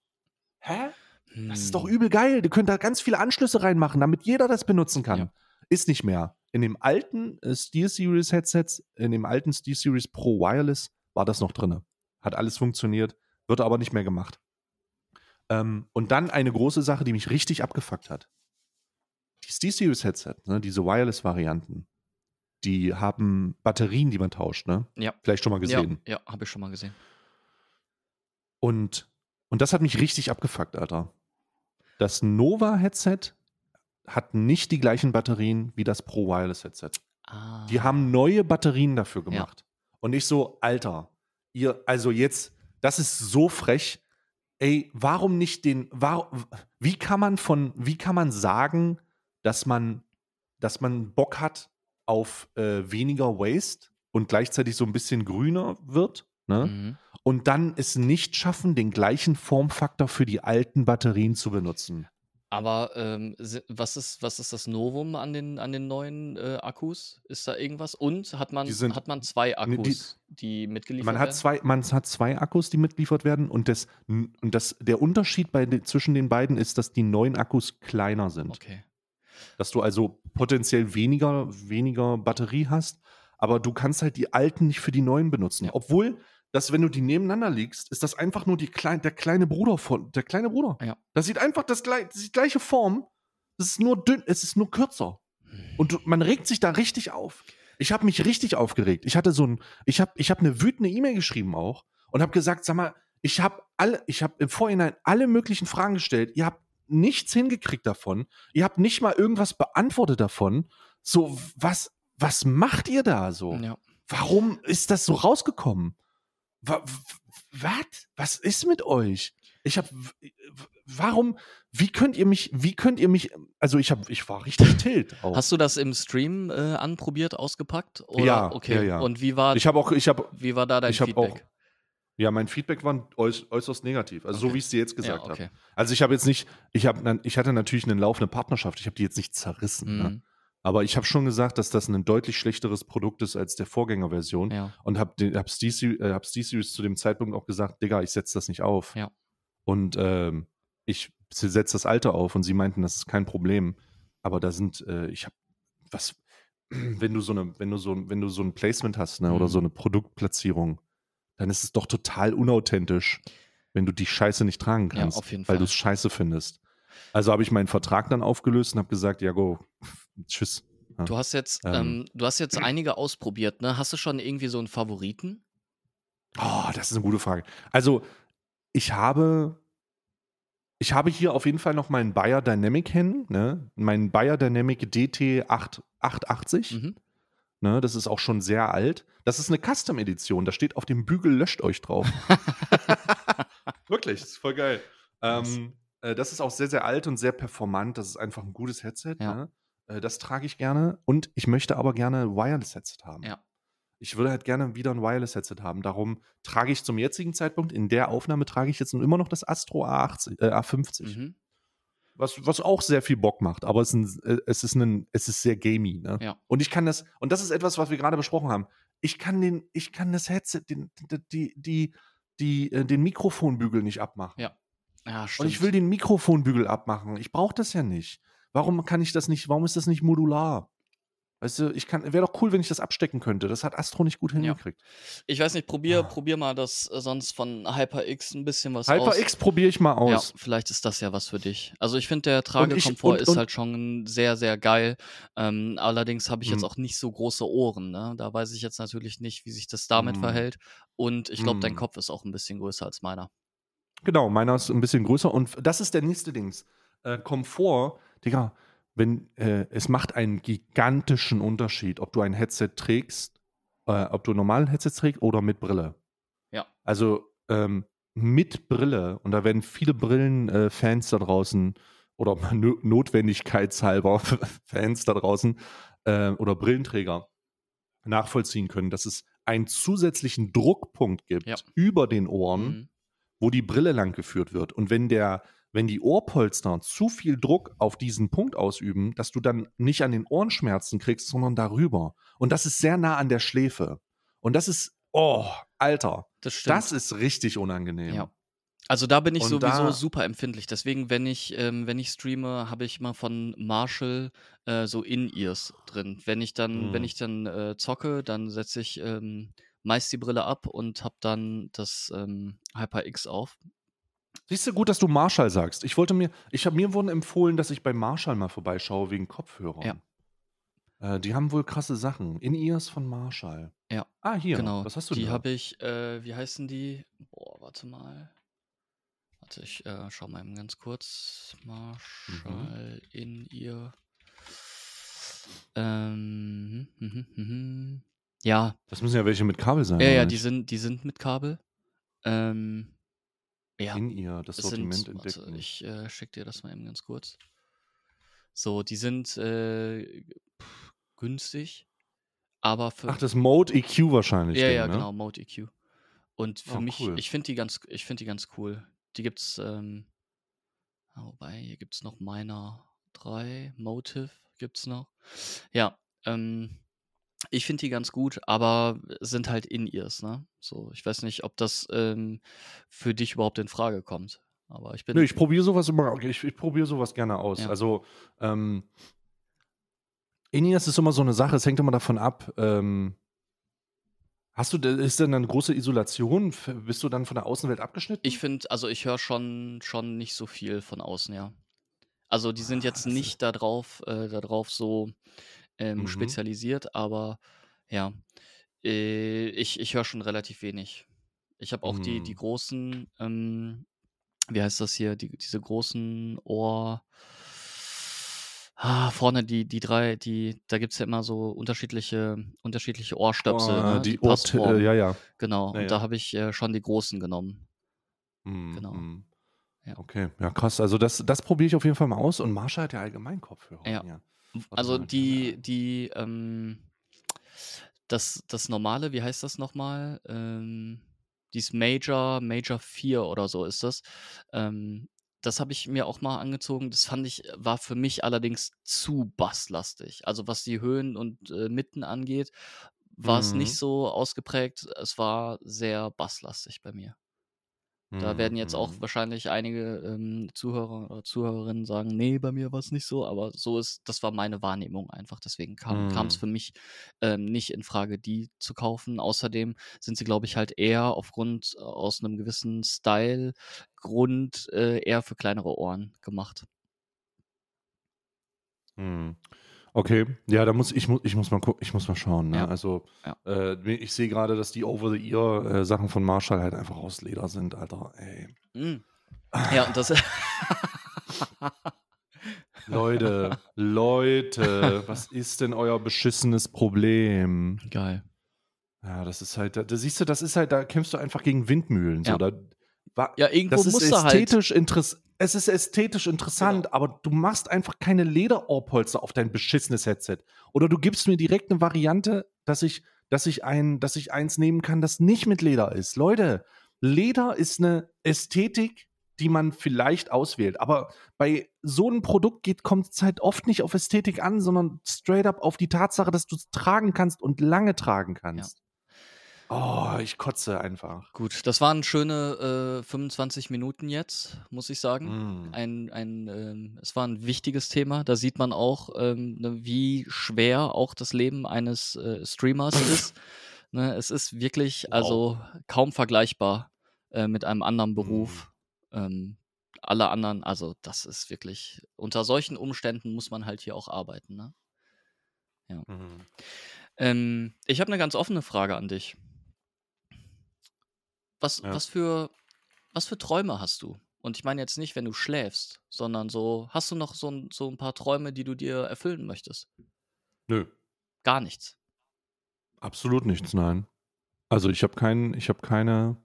Hä? Das ist doch Hm. übel geil. Du könnt da ganz viele Anschlüsse reinmachen, damit jeder das benutzen kann. Ja. Ist nicht mehr. In dem alten äh, SteelSeries Headsets, in dem alten SteelSeries Pro Wireless war das noch drin. Hat alles funktioniert, wird aber nicht mehr gemacht. Ähm, und dann eine große Sache, die mich richtig abgefuckt hat. Die SteelSeries Headset, ne, diese Wireless-Varianten, die haben Batterien, die man tauscht, ne? Ja. Vielleicht schon mal gesehen. Ja, ja habe ich schon mal gesehen. Und, und das hat mich richtig abgefuckt, Alter. Das Nova-Headset hat nicht die gleichen Batterien wie das Pro Wireless-Headset. Ah. Die haben neue Batterien dafür gemacht. Und ich so, Alter, ihr, also jetzt, das ist so frech. Ey, warum nicht den, war, wie kann man von, wie kann man sagen, dass man, dass man Bock hat auf äh, weniger Waste und gleichzeitig so ein bisschen grüner wird, ne? Mhm. und dann es nicht schaffen, den gleichen Formfaktor für die alten Batterien zu benutzen. Aber ähm, was, ist, was ist das Novum an den, an den neuen äh, Akkus? Ist da irgendwas? Und hat man, Die sind- hat man zwei die- Akkus, die, mitgeliefert Man hat, werden? zwei, man hat zwei Akkus, die mitliefert werden und, das, und das, der Unterschied bei, zwischen den beiden ist, dass die neuen Akkus kleiner sind. Okay. Dass du also potenziell weniger, weniger Batterie hast, aber du kannst halt die alten nicht für die neuen benutzen. Ja. Obwohl, dass wenn du die nebeneinander legst, ist das einfach nur die klein, der kleine Bruder von der kleine Bruder. Ja. Das sieht einfach das, das die gleiche Form. Es ist nur dünn, es ist nur kürzer. Und du, man regt sich da richtig auf. Ich habe mich richtig aufgeregt. Ich hatte so ein, ich habe, ich habe eine wütende E-Mail geschrieben auch und habe gesagt, sag mal, ich habe alle, ich habe im Vorhinein alle möglichen Fragen gestellt. Ihr habt nichts hingekriegt davon. Ihr habt nicht mal irgendwas beantwortet davon. So, was, was macht ihr da so? Ja. Warum ist das so rausgekommen? Was? Was ist mit euch? Ich habe, warum? Wie könnt ihr mich? Wie könnt ihr mich? Also ich habe, ich war richtig tilt. Auch. Hast du das im Stream äh, anprobiert, ausgepackt? Oder? Ja, okay. ja, ja. Und wie war, ich habe auch, ich habe, wie war da dein habe auch, Feedback? ja, mein Feedback war äuß, äußerst negativ. Also so Okay. wie ich es dir jetzt gesagt ja, okay. habe. Also ich habe jetzt nicht, ich habe, ich hatte natürlich eine laufende Partnerschaft. Ich habe die jetzt nicht zerrissen. Ne? Aber ich habe schon gesagt, dass das ein deutlich schlechteres Produkt ist als der Vorgängerversion. Ja. Und habe hab Steve äh, hab Series zu dem Zeitpunkt auch gesagt, Digga, ich setze das nicht auf. Ja. Und ähm, ich setze das alte auf und sie meinten, das ist kein Problem. Aber da sind, äh, ich habe, was, wenn du so eine, wenn du so, wenn du so ein Placement hast, ne, oder Mhm. so eine Produktplatzierung, dann ist es doch total unauthentisch, wenn du die Scheiße nicht tragen Ja, kannst, auf jeden weil du es scheiße findest. Also habe ich meinen Vertrag dann aufgelöst und habe gesagt, ja, go, tschüss. Ja. Du hast jetzt, Ähm. ähm, du hast jetzt einige ausprobiert, ne? Hast du schon irgendwie so einen Favoriten? Oh, das ist eine gute Frage. Also, ich habe, ich habe hier auf jeden Fall noch meinen Bayer Dynamic hängen, ne? Meinen Bayer Dynamic DT 8, 880. Mhm. Ne? Das ist auch schon sehr alt. Das ist eine Custom-Edition. Da steht auf dem Bügel löscht euch drauf. Wirklich, das ist voll geil. Ähm, äh, das ist auch sehr, sehr alt und sehr performant. Das ist einfach ein gutes Headset. Ja. Ne? Äh, das trage ich gerne. Und ich möchte aber gerne ein Wireless-Headset haben. Ja. Ich würde halt gerne wieder ein Wireless-Headset haben. Darum trage ich zum jetzigen Zeitpunkt, in der Aufnahme trage ich jetzt immer noch das Astro A80, äh, A50. Mhm. Was, was auch sehr viel Bock macht, aber es ist, ein, äh, es ist, ein, es ist sehr gamey. Ne? Ja. Und ich kann das, und das ist etwas, was wir gerade besprochen haben. Ich kann den, ich kann das Headset, den, die, die, die, äh, den Mikrofonbügel nicht abmachen. Ja. Ja, Und ich will den Mikrofonbügel abmachen. Ich brauche das ja nicht. Warum kann ich das nicht, warum ist das nicht modular? Weißt du, ich kann, wäre doch cool, wenn ich das abstecken könnte. Das hat Astro nicht gut hingekriegt. Ich weiß nicht, probier, Ah. probier mal das äh, sonst von HyperX ein bisschen was aus. HyperX probiere ich mal Ja, aus. vielleicht ist das ja was für dich. Also ich finde, der Tragekomfort ist halt schon sehr, sehr geil. Ähm, allerdings habe ich jetzt Mhm. auch nicht so große Ohren. Ne? Da weiß ich jetzt natürlich nicht, wie sich das damit Mhm. verhält. Und ich glaube, dein Mhm. Kopf ist auch ein bisschen größer als meiner. Genau, meiner ist ein bisschen größer und das ist der nächste Dings. Äh, Komfort, Digga, wenn, äh, es macht einen gigantischen Unterschied, ob du ein Headset trägst, äh, ob du normalen Headset trägst oder mit Brille. Ja. Also ähm, mit Brille, und da werden viele Brillen-Fans da draußen oder no notwendigkeitshalber Fans da draußen äh, oder Brillenträger nachvollziehen können, dass es einen zusätzlichen Druckpunkt gibt Ja. über den Ohren, Mhm. wo die Brille lang geführt wird. Und wenn der, wenn die Ohrpolster zu viel Druck auf diesen Punkt ausüben, dass du dann nicht an den Ohrenschmerzen kriegst, sondern darüber. Und das ist sehr nah an der Schläfe. Und das ist, oh, Alter, Das stimmt. das ist richtig unangenehm. Ja. Also da bin ich Und sowieso super empfindlich. Deswegen, wenn ich, ähm, wenn ich streame, habe ich mal von Marshall äh, so In-Ears drin. Wenn ich dann, wenn Mhm. ich dann äh, zocke, dann setze ich ähm, meist die Brille ab und habe dann das ähm, HyperX auf. Siehst du, gut, dass du Marshall sagst. Ich wollte mir, ich habe mir wurden empfohlen, dass ich bei Marshall mal vorbeischaue wegen Kopfhörern. Äh, die haben wohl krasse Sachen. In-Ears von Marshall. Ja, Ah, hier. genau. Was hast du die habe ich, äh, wie heißen die? Boah, warte mal. Warte, ich äh, schau mal eben ganz kurz. Mhm. Marshall in ihr. Ähm, hm, hm, hm, hm. Ja, Das müssen ja welche mit Kabel sein. ja, ja, die sind, die sind mit Kabel. Ähm, ja, In ihr, das es Sortiment sind, entdecken. warte, ich äh, schick dir das mal eben ganz kurz. So, die sind äh, pff, günstig, aber für Ach, das Mode EQ wahrscheinlich. Ja, Ding, ja, ne? genau, Mode EQ. Und für Oh, mich, cool. ich finde die ganz, ich finde die ganz cool. Die gibt's, ähm, ah, wobei, hier gibt's noch Miner 3, Motive gibt's noch. Ja, ähm, ich finde die ganz gut, aber sind halt In-Ears, ne? So, ich weiß nicht, ob das ähm, für dich überhaupt in Frage kommt. Aber ich bin. Nö, ich probiere sowas immer, ich, ich probiere sowas gerne aus. Ja. Also, ähm, In-Ears ist immer so eine Sache, es hängt immer davon ab, ähm, hast du, ist denn eine große Isolation? Bist du dann von der Außenwelt abgeschnitten? Ich finde, also ich höre schon, schon nicht so viel von außen, ja. Also die sind Ah, jetzt nicht darauf, äh, darauf so ähm, Mhm. spezialisiert, aber ja, äh, ich, ich höre schon relativ wenig. Ich habe auch die, die Mhm. großen, ähm, wie heißt das hier, die, diese großen Ohr. Ah, vorne die, die drei, die, da gibt es ja immer so unterschiedliche, unterschiedliche Ohrstöpsel, Oh, ne? die Ohr, Passform. äh, ja, ja. Genau, Ja, und da ja. habe ich äh, schon die großen genommen. Mhm, Genau. mhm. Ja. Okay, ja krass. Also das, das probiere ich auf jeden Fall mal aus. Und Marshall hat ja allgemein Kopfhörer. Ja. Also die, die, ähm, das, das normale, wie heißt das nochmal? Ähm, dies Major, Major 4 oder so ist das. Ähm, das habe ich mir auch mal angezogen. Das fand ich, war für mich allerdings zu basslastig. Also was die Höhen und äh, Mitten angeht, war es Mhm. nicht so ausgeprägt. Es war sehr basslastig bei mir. Da Mhm, werden jetzt auch mhm. wahrscheinlich einige ähm, Zuhörer oder Zuhörerinnen sagen, nee, bei mir war es nicht so, aber so ist, das war meine Wahrnehmung einfach. Deswegen kam es Mhm. für mich ähm, nicht in Frage, die zu kaufen. Außerdem sind sie, glaube ich, halt eher aufgrund äh, aus einem gewissen Style-Grund äh, eher für kleinere Ohren gemacht. Hm. Okay, ja, da muss ich muss ich muss mal gucken, ich muss mal schauen. Ne? Ja. Also Ja. äh, ich sehe gerade, dass die Over-the-Ear-Sachen von Marshall halt einfach aus Leder sind, Alter. Ey. Mm. Ja, und das. Leute, Leute, was ist denn euer beschissenes Problem? Geil. Ja, das ist halt, da, da siehst du, das ist halt, da kämpfst du einfach gegen Windmühlen. So, Ja. da, Ja, irgendwo das ist halt. ästhetisch interessant. Es ist ästhetisch interessant, aber du machst einfach keine Lederohrpolster auf dein beschissenes Headset. Oder du gibst mir direkt eine Variante, dass ich, dass ich ein, dass ich eins nehmen kann, das nicht mit Leder ist. Leute, Leder ist eine Ästhetik, die man vielleicht auswählt. Aber bei so einem Produkt geht, kommt es halt oft nicht auf Ästhetik an, sondern straight up auf die Tatsache, dass du es tragen kannst und lange tragen kannst. Oh, ich kotze einfach. Gut, das waren schöne äh, 25 Minuten jetzt, muss ich sagen. Mm. Ein, ein, ähm, es war ein wichtiges Thema. Da sieht man auch, ähm, ne, wie schwer auch das Leben eines äh, Streamers ist. Ne, es ist wirklich, Wow. also kaum vergleichbar äh, mit einem anderen Mm. Beruf. Ähm, alle anderen, also das ist wirklich, unter solchen Umständen muss man halt hier auch arbeiten. Ne? Mhm. Ähm, ich habe eine ganz offene Frage an dich. Was, Ja. was, für, was für Träume hast du? Und ich meine jetzt nicht, wenn du schläfst, sondern so, hast du noch so, ein- so ein paar Träume, die du dir erfüllen möchtest? Nö, Gar nichts. absolut nichts, nein. Also ich habe keinen, ich habe keine,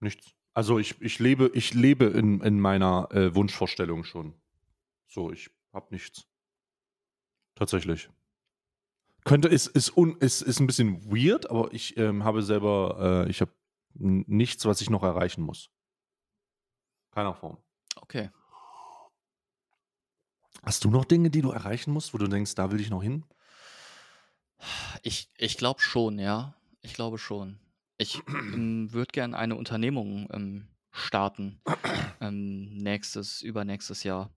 nichts. Also ich, ich lebe, ich lebe in, in meiner äh, Wunschvorstellung schon. So, ich habe nichts. Tatsächlich. Könnte, ist, ist, un, ist, ist ein bisschen weird, aber ich ähm, habe selber, äh, ich habe nichts, was ich noch erreichen muss. Keiner Form. Okay. Hast du noch Dinge, die du erreichen musst, wo du denkst, da will ich noch hin? Ich, ich glaube schon, ja. Ich glaube schon. Ich ähm, würde gern eine Unternehmung ähm, starten. Ähm, nächstes, übernächstes Jahr.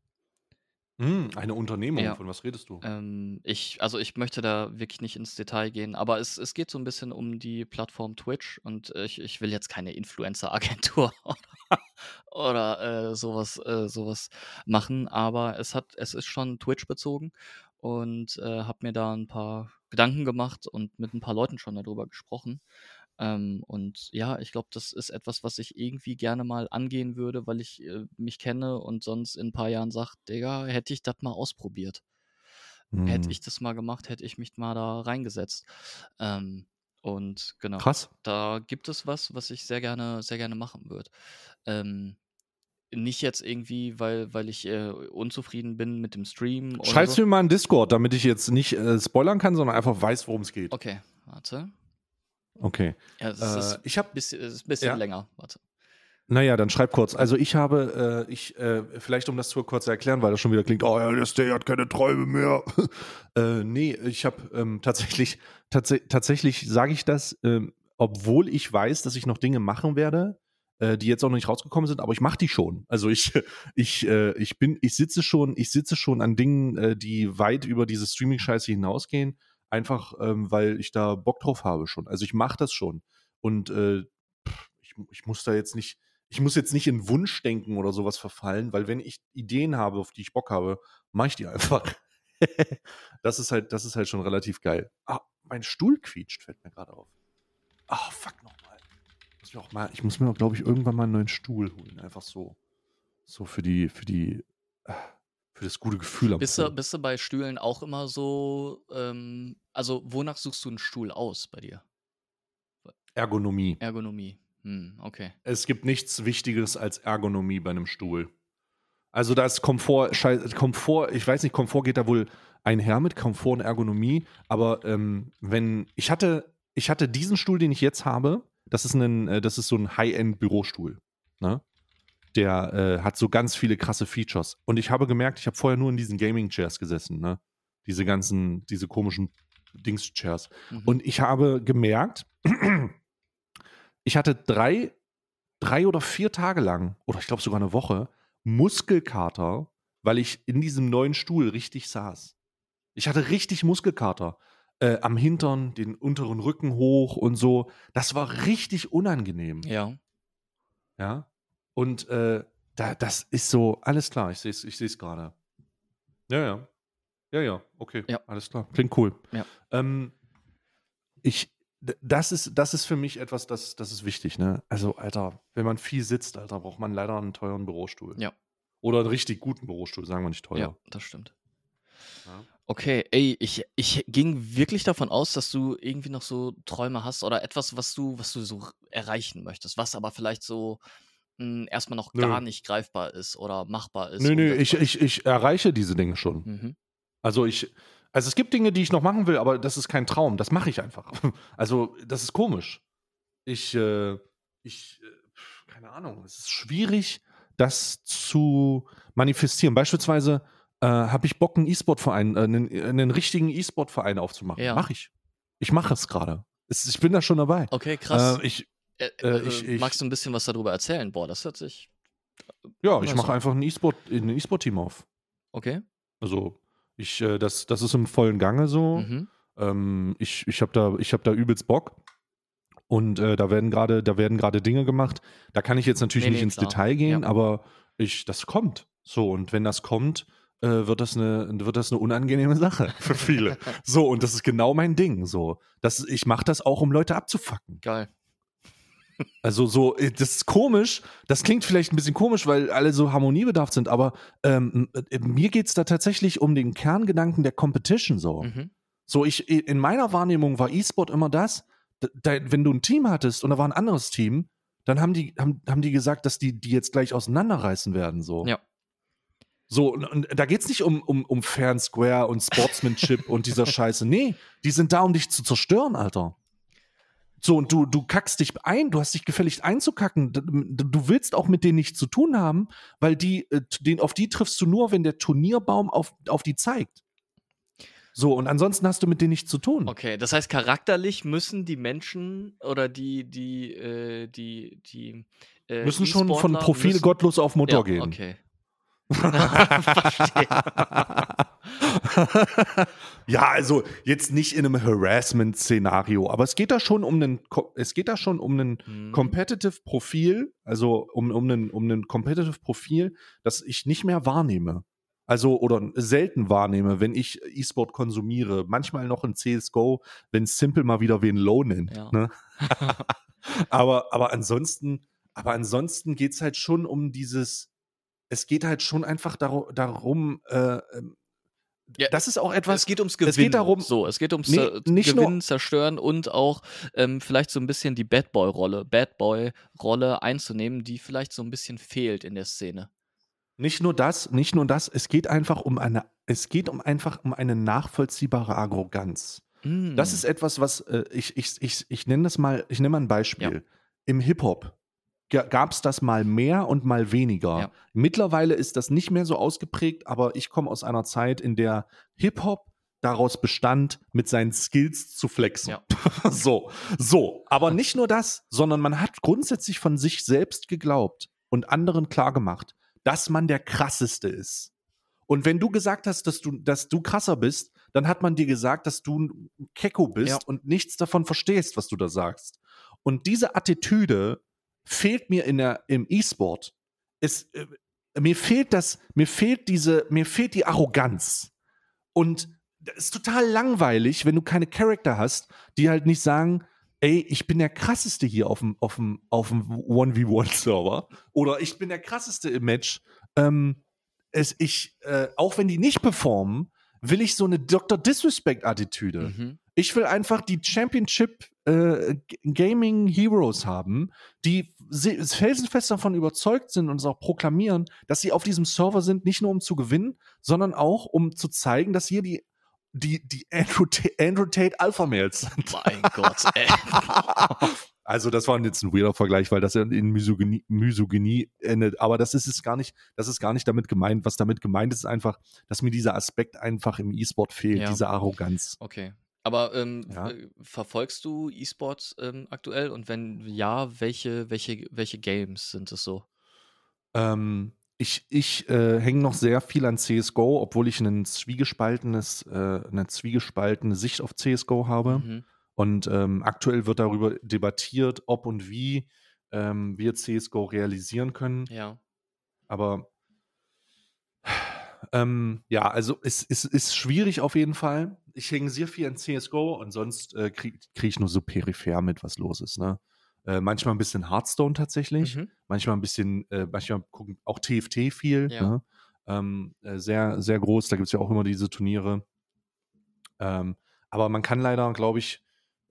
Hm, eine Unternehmung, Ja. von was redest du? Ähm, ich, also ich möchte da wirklich nicht ins Detail gehen, aber es, es geht so ein bisschen um die Plattform Twitch und ich, ich will jetzt keine Influencer-Agentur oder, oder äh, sowas, äh, sowas machen, aber es hat, es ist schon Twitch bezogen und äh, habe mir da ein paar Gedanken gemacht und mit ein paar Leuten schon darüber gesprochen. Ähm, und ja, ich glaube, das ist etwas, was ich irgendwie gerne mal angehen würde, weil ich äh, mich kenne und sonst in ein paar Jahren sage, Digga, hätte ich das mal ausprobiert. Hätte Hm, ich das mal gemacht, hätte ich mich mal da reingesetzt. Ähm, und genau, Krass. da gibt es was, was ich sehr gerne, sehr gerne machen würde. Ähm, nicht jetzt irgendwie, weil, weil ich äh, unzufrieden bin mit dem Stream Schreib's so. mir mal in Discord, damit ich jetzt nicht äh, spoilern kann, sondern einfach weiß, worum es geht. Okay, warte. Okay. Ja, das ist Äh, ein ich habe, bisschen, ist ein bisschen ja. länger. Warte. naja, dann schreib kurz. Also ich habe, äh, ich, äh, vielleicht um das zu kurz zu erklären, weil das schon wieder klingt, oh ja, der Stay hat keine Träume mehr. äh, nee, ich habe ähm, tatsächlich, tats tatsächlich sage ich das, ähm, obwohl ich weiß, dass ich noch Dinge machen werde, äh, die jetzt auch noch nicht rausgekommen sind, aber ich mache die schon. Also ich, ich, äh, ich bin, ich sitze schon, ich sitze schon an Dingen, die weit über diese Streaming-Scheiße hinausgehen, einfach ähm, weil ich da Bock drauf habe schon. Also ich mache das schon. Und äh, ich, ich muss da jetzt nicht, ich muss jetzt nicht in Wunschdenken oder sowas verfallen, weil wenn ich Ideen habe, auf die ich Bock habe, mache ich die einfach. das ist halt, das ist halt schon relativ geil. Ah, mein Stuhl quietscht, fällt mir gerade auf. Ah, fuck nochmal. Muss mir auch mal, ich muss mir, glaube ich, irgendwann mal einen neuen Stuhl holen. Einfach so. So für die, für die, ah, für das gute Gefühl am Bist du, bist du bei Stühlen auch immer so, ähm, also wonach suchst du einen Stuhl aus bei dir? Ergonomie. Ergonomie. Hm, okay. Es gibt nichts Wichtigeres als Ergonomie bei einem Stuhl. Also da ist Komfort, Komfort, ich weiß nicht, Komfort geht da wohl einher mit Komfort und Ergonomie, aber ähm, wenn, ich hatte, ich hatte diesen Stuhl, den ich jetzt habe, das ist ein, äh, das ist so ein High-End-Bürostuhl. Ne? Der äh, hat so ganz viele krasse Features. Und ich habe gemerkt, ich habe vorher nur in diesen Gaming-Chairs gesessen, ne? Diese ganzen, diese komischen Dings-Chairs. Mhm. Und ich habe gemerkt, ich hatte drei, drei oder vier Tage lang, oder ich glaube sogar eine Woche, Muskelkater, weil ich in diesem neuen Stuhl richtig saß. Ich hatte richtig Muskelkater. Äh, am Hintern, den unteren Rücken hoch und so. Das war richtig unangenehm. ja. Ja. Und äh, da, das ist so, alles klar, ich sehe es ich seh's gerade. Ja, ja. Ja, ja, okay. Ja. Alles klar. Klingt cool. Ja. Ähm, ich, das ist, das ist für mich etwas, das, das ist wichtig, ne? Also, Alter, wenn man viel sitzt, Alter, braucht man leider einen teuren Bürostuhl. Ja. Oder einen richtig guten Bürostuhl, sagen wir nicht teuer. Ja, das stimmt. Ja. Okay, ey, ich, ich ging wirklich davon aus, dass du irgendwie noch so Träume hast oder etwas, was du, was du so erreichen möchtest, was aber vielleicht so mh, erstmal noch Nö. gar nicht greifbar ist oder machbar ist. Nö, nö, ich, ich, ich erreiche diese Dinge schon. Mhm. Also ich, also es gibt Dinge, die ich noch machen will, aber das ist kein Traum. Das mache ich einfach. Also das ist komisch. Ich, äh, ich, äh, keine Ahnung. Es ist schwierig, das zu manifestieren. Beispielsweise äh, habe ich Bock, einen E-Sport-Verein, äh, einen, einen richtigen E-Sport-Verein aufzumachen. Ja. Mache ich. Ich mache es gerade. Ich bin da schon dabei. Okay, krass. Äh, ich, Äh, äh, äh, ich- ich- magst du ein bisschen was darüber erzählen? Boah, das hört sich. ja, ich mache einfach ein E-Sport, ein E-Sport-Team auf. Okay. Also, ich, äh, das, das ist im vollen Gange so. Mhm. Ähm, ich ich habe da, ich hab da übelst Bock. Und äh, da werden gerade, da werden gerade Dinge gemacht. Da kann ich jetzt natürlich Nee, nicht nee, ins klar. Detail gehen, Ja. aber ich, das kommt. So, und wenn das kommt, äh, wird, das eine, wird das eine unangenehme Sache für viele. so, und das ist genau mein Ding. So, das, ich mache das auch, um Leute abzufacken. Geil. Also so, äh, das ist komisch. Das klingt vielleicht ein bisschen komisch, weil alle so harmoniebedarf sind, aber ähm, äh, mir geht es da tatsächlich um den Kerngedanken der Competition so. Mhm. So, ich, in meiner Wahrnehmung war E-Sport immer das, da, wenn du ein Team hattest und da war ein anderes Team, dann haben die, haben, haben die gesagt, dass die, die jetzt gleich auseinanderreißen werden. So. Ja. So, und, und da geht es nicht um, um, um Fair Square und Sportsmanship und dieser Scheiße. Nee, die sind da, um dich zu zerstören, Alter. So, und du, du kackst dich ein, du hast dich gefällig einzukacken. Du, willst auch mit denen nichts zu tun haben, weil die, äh, den, auf die triffst du nur, wenn der Turnierbaum auf, auf die zeigt. So, und ansonsten hast du mit denen nichts zu tun. Okay, das heißt, charakterlich müssen die Menschen oder die, die, äh, die, die. Äh, müssen schon von Profil müssen- gottlos auf Motor ja, gehen. Okay. Ja, also jetzt nicht in einem Harassment-Szenario, aber es geht da schon um einen, es geht da schon um einen Mhm. Competitive Profil, also um, um, einen, um einen Competitive Profil, das ich nicht mehr wahrnehme. Also oder selten wahrnehme, wenn ich E-Sport konsumiere. Manchmal noch in CSGO, wenn Simple mal wieder wen Low nennt. Ja. Ne? aber, aber ansonsten, aber ansonsten geht es halt schon um dieses, es geht halt schon einfach darum, darum äh, ähm, Ja, das ist auch etwas, es geht ums geht Gewinnen. darum- so, es geht ums Nee, Zer- nicht nur- Gewinnen, Zerstören und auch ähm, vielleicht so ein bisschen die Bad Boy-Rolle, Bad Boy-Rolle einzunehmen, die vielleicht so ein bisschen fehlt in der Szene. Nicht nur das, nicht nur das, es geht einfach um eine, es geht um einfach um eine nachvollziehbare Arroganz. Mm. Das ist etwas, was äh, ich, ich, ich, ich nenne das mal, ich nenne mal ein Beispiel. Ja. Im Hip-Hop gab es das mal mehr und mal weniger. Ja. Mittlerweile ist das nicht mehr so ausgeprägt, aber ich komme aus einer Zeit, in der Hip-Hop daraus bestand, mit seinen Skills zu flexen. Ja. so, so. Aber nicht nur das, sondern man hat grundsätzlich von sich selbst geglaubt und anderen klargemacht, dass man der krasseste ist. Und wenn du gesagt hast, dass du, dass du krasser bist, dann hat man dir gesagt, dass du ein Kecko bist Ja. und nichts davon verstehst, was du da sagst. Und diese Attitüde fehlt mir in der, im E-Sport. Es, äh, mir fehlt das, mir fehlt diese, mir fehlt die Arroganz. Und das ist total langweilig, wenn du keine Charakter hast, die halt nicht sagen, ey, ich bin der krasseste hier auf dem, auf dem, auf dem 1v1-Server. Oder ich bin der krasseste im Match. Ähm, es, ich, äh, auch wenn die nicht performen, will ich so eine Dr. Disrespect-Attitüde. Mhm. Ich will einfach die Championship äh, Gaming Heroes haben, die se- felsenfest davon überzeugt sind und es auch proklamieren, dass sie auf diesem Server sind, nicht nur um zu gewinnen, sondern auch um zu zeigen, dass hier die, die, die Andrew, Andrew Tate Alpha Males sind. Mein Gott, ey. Also, das war jetzt ein weirder Vergleich, weil das ja in Misogynie, Misogynie endet. Aber das ist es gar nicht, das ist gar nicht damit gemeint. Was damit gemeint ist, ist einfach, dass mir dieser Aspekt einfach im E-Sport fehlt, Ja. diese Arroganz. Okay. Aber ähm, Ja. äh, verfolgst du E-Sports ähm, aktuell? Und wenn ja, welche, welche, welche Games sind es so? Ähm, ich ich äh, hänge noch sehr viel an CSGO, obwohl ich ein zwiegespaltenes, äh, eine zwiegespaltene Sicht auf CSGO habe. Mhm. Und ähm, aktuell wird darüber debattiert, ob und wie ähm, wir CSGO realisieren können. Ja. Aber ähm, ja, also es, es ist schwierig auf jeden Fall. Ich hänge sehr viel an CSGO und sonst äh, kriege krieg ich nur so peripher mit, was los ist. Ne? Äh, manchmal ein bisschen Hearthstone tatsächlich, Mhm. manchmal ein bisschen, äh, manchmal gucken auch TFT viel. Ja. Ne? Ähm, äh, sehr, sehr groß, da gibt es ja auch immer diese Turniere. Ähm, aber man kann leider, glaube ich,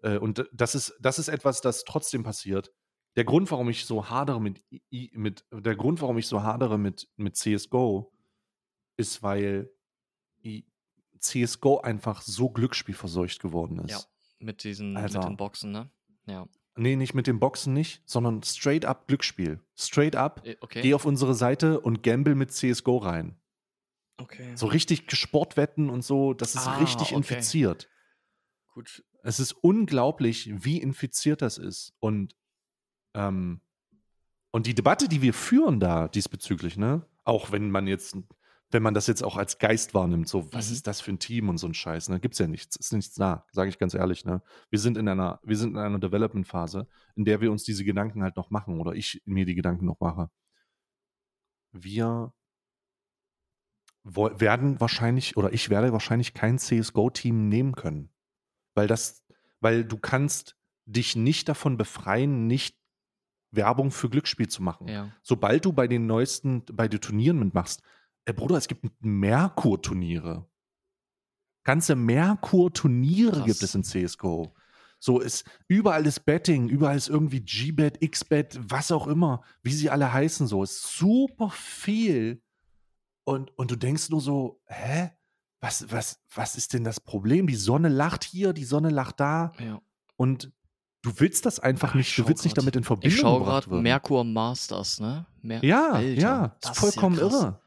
äh, und das ist, das ist etwas, das trotzdem passiert. Der Grund, warum ich so hadere mit, mit der Grund, warum ich so hadere mit, mit CSGO, ist, weil CSGO einfach so glücksspielverseucht geworden ist. Ja. Mit diesen Alter. mit den Boxen, ne? Ja. Nee, nicht mit dem Boxen nicht, sondern straight up Glücksspiel. Straight up, Äh, Okay. geh auf unsere Seite und gamble mit CSGO rein. okay. So richtig Sportwetten und so, das ist Ah, richtig okay. infiziert. Gut. Es ist unglaublich, wie infiziert das ist. Und, ähm, und die Debatte, die wir führen da diesbezüglich, ne, auch wenn man jetzt, wenn man das jetzt auch als Geist wahrnimmt, so, was Mhm. ist das für ein Team und so ein Scheiß, ne? Gibt's ja nichts, ist nichts da, sage ich ganz ehrlich, ne? Wir sind in einer, wir sind in einer Development-Phase, in der wir uns diese Gedanken halt noch machen oder ich mir die Gedanken noch mache. Wir werden wahrscheinlich oder ich werde wahrscheinlich kein CSGO-Team nehmen können. Weil das, weil du kannst dich nicht davon befreien, nicht Werbung für Glücksspiel zu machen. Ja. Sobald du bei den neuesten, bei den Turnieren mitmachst, äh, Bruder, es gibt Merkur-Turniere. Ganze Merkur-Turniere gibt es in CSGO. So ist überall ist Betting, überall ist irgendwie G-Bet, X-Bet, was auch immer, wie sie alle heißen, so ist super viel. Und, und du denkst nur so, hä? Was, was, was ist denn das Problem? Die Sonne lacht hier, die Sonne lacht da ja. und du willst das einfach ich nicht, du willst nicht grad. damit in Ich Verbindung schaue gebracht gerade. Merkur Masters, ne? Mer Ja, Alter, ja, das ist vollkommen ja krass. irre.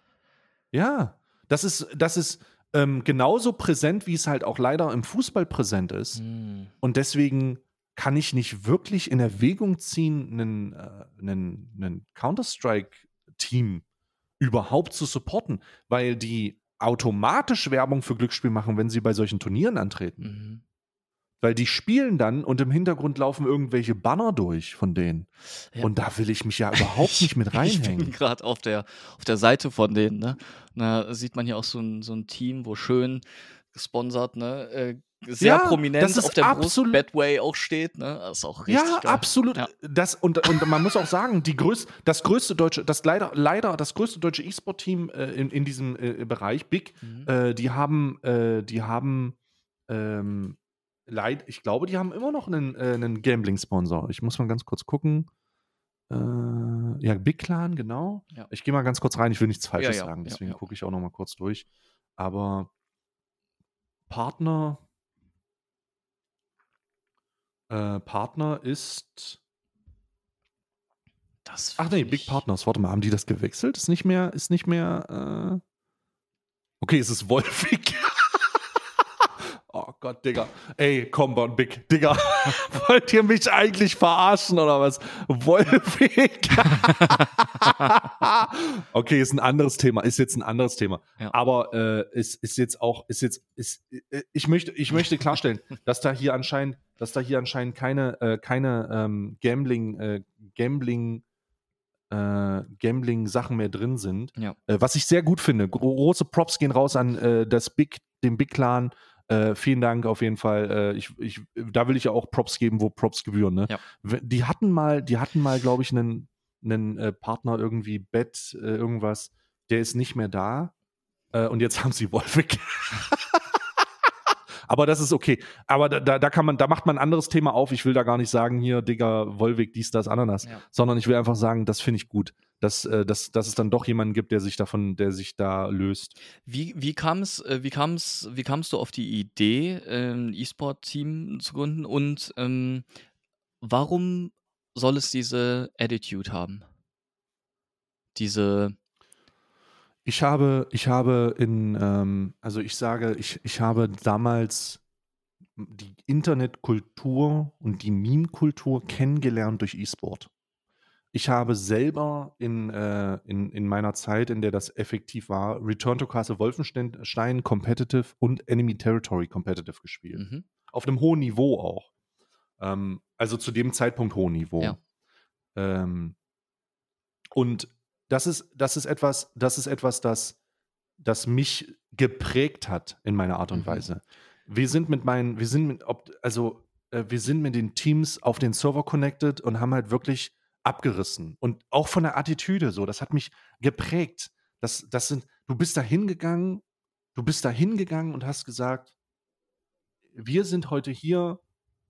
Ja, das ist, das ist ähm, genauso präsent, wie es halt auch leider im Fußball präsent ist. Hm. Und deswegen kann ich nicht wirklich in Erwägung ziehen, einen, äh, einen, einen Counter-Strike-Team überhaupt zu supporten, weil die automatisch Werbung für Glücksspiel machen, wenn sie bei solchen Turnieren antreten. Mhm. Weil die spielen dann und im Hintergrund laufen irgendwelche Banner durch von denen. Ja. Und da will ich mich ja überhaupt nicht mit Ich bin reinhängen. gerade auf der, auf der Seite von denen, ne? Da sieht man hier auch so ein, so ein Team, wo schön gesponsert, ne? Äh, sehr Ja, prominent das ist auf der Brust absolut- Betway auch steht, ne? Das ist auch richtig Ja, geil. absolut. Ja. Das, und, und man muss auch sagen, die größ, das größte deutsche, das leider, leider das größte deutsche E-Sport-Team äh, in, in diesem äh, Bereich, Big, Mhm. äh, die haben, äh, die haben, ähm, leid, ich glaube, die haben immer noch einen, äh, einen Gambling-Sponsor. Ich muss mal ganz kurz gucken. Äh, ja, Big Clan, genau. Ja. Ich gehe mal ganz kurz rein, ich will nichts Falsches ja, sagen, ja, deswegen ja. gucke ich auch noch mal kurz durch. Aber Partner, äh, Partner ist Das Ach nee, Big Partners. Warte mal, haben die das gewechselt? Ist nicht mehr, ist nicht mehr. Äh okay, es ist Wolfig. Gott, Digga. Ey, komm, Bon, Big. Digga, wollt ihr mich eigentlich verarschen oder was? Wolfig. okay, ist ein anderes Thema. Ist jetzt ein anderes Thema. Ja. Aber äh, ist, ist jetzt auch, ist jetzt, ist, äh, ich möchte, ich möchte klarstellen, dass da hier anscheinend, dass da hier anscheinend keine, äh, keine ähm, Gambling, äh, Gambling, äh, Gambling-Sachen mehr drin sind. Ja. Äh, was ich sehr gut finde. Gro große Props gehen raus an äh, das Big, den Big Clan. Äh, vielen Dank auf jeden Fall. Äh, ich, ich, da will ich ja auch Props geben, wo Props gebühren. Ne? Ja. Die hatten mal, die hatten mal, glaube ich, einen, einen äh, Partner irgendwie Bet, äh, irgendwas. Der ist nicht mehr da. Äh, und jetzt haben sie Wolfig. Aber das ist okay. Aber da, da, da kann man, da macht man ein anderes Thema auf. Ich will da gar nicht sagen, hier, Digga, Wolwig, dies, das, Ananas. Ja. Sondern ich will einfach sagen, das finde ich gut. Dass, äh, dass, dass es dann doch jemanden gibt, der sich davon, der sich da löst. Wie, wie kam es, äh, wie kam's, wie kamst du auf die Idee, ein E-Sport-Team zu gründen und ähm, warum soll es diese Attitude haben? Diese, Ich habe, ich habe in, ähm, also ich sage, ich, ich habe damals die Internetkultur und die Meme-Kultur kennengelernt durch E-Sport. Ich habe selber in, äh, in, in meiner Zeit, in der das effektiv war, Return to Castle Wolfenstein Competitive und Enemy Territory Competitive gespielt. mhm. Auf einem hohen Niveau auch. Ähm, also zu dem Zeitpunkt hohen Niveau. Ja. Ähm, und das ist, das ist etwas, das ist etwas, das, das mich geprägt hat in meiner Art und Mhm. Weise. Wir sind mit meinen, wir sind mit, ob, also äh, wir sind mit den Teams auf den Server connected und haben halt wirklich abgerissen. Und auch von der Attitüde so, das hat mich geprägt. Das, das sind, du bist da hingegangen, du bist da hingegangen und hast gesagt, wir sind heute hier,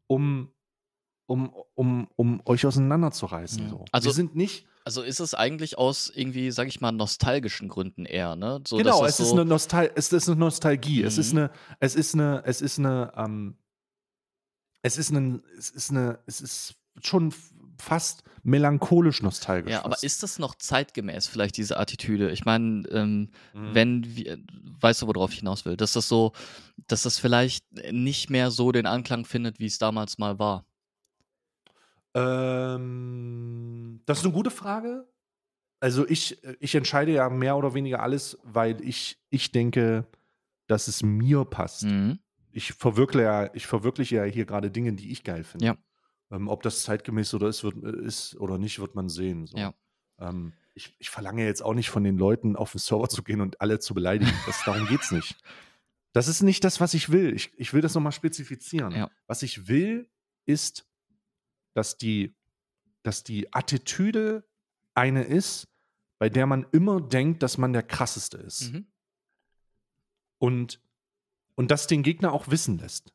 um, um, um, um euch auseinanderzureißen. Ja. So. Also- wir sind nicht, Also ist es eigentlich aus irgendwie, sag ich mal, nostalgischen Gründen eher, ne? So, genau, es das ist so, eine Nostal es ist eine Nostalgie. Es ist Mhm. eine, es ist eine, es ist eine, ähm, es ist eine, es ist eine, es ist schon fast melancholisch nostalgisch. Ja, aber ist das noch zeitgemäß, vielleicht diese Attitüde? Ich meine, ähm, Mhm. wenn wir, weißt du, worauf ich hinaus will? Dass das so, dass das vielleicht nicht mehr so den Anklang findet, wie es damals mal war. Ähm, das ist eine gute Frage. Also ich, ich entscheide ja mehr oder weniger alles, weil ich, ich denke, dass es mir passt. Mhm. Ich verwirkliche ja, ich verwirkliche ja hier gerade Dinge, die ich geil finde. Ja. Ähm, ob das zeitgemäß oder ist, wird, ist oder nicht, wird man sehen. So. Ja. Ähm, ich, ich verlange jetzt auch nicht von den Leuten auf den Server zu gehen und alle zu beleidigen. Das, darum geht es nicht. Das ist nicht das, was ich will. Ich, ich will das nochmal spezifizieren. Ja. Was ich will, ist, dass die, dass die Attitüde eine ist, bei der man immer denkt, dass man der krasseste ist. Mhm. Und, und das den Gegner auch wissen lässt.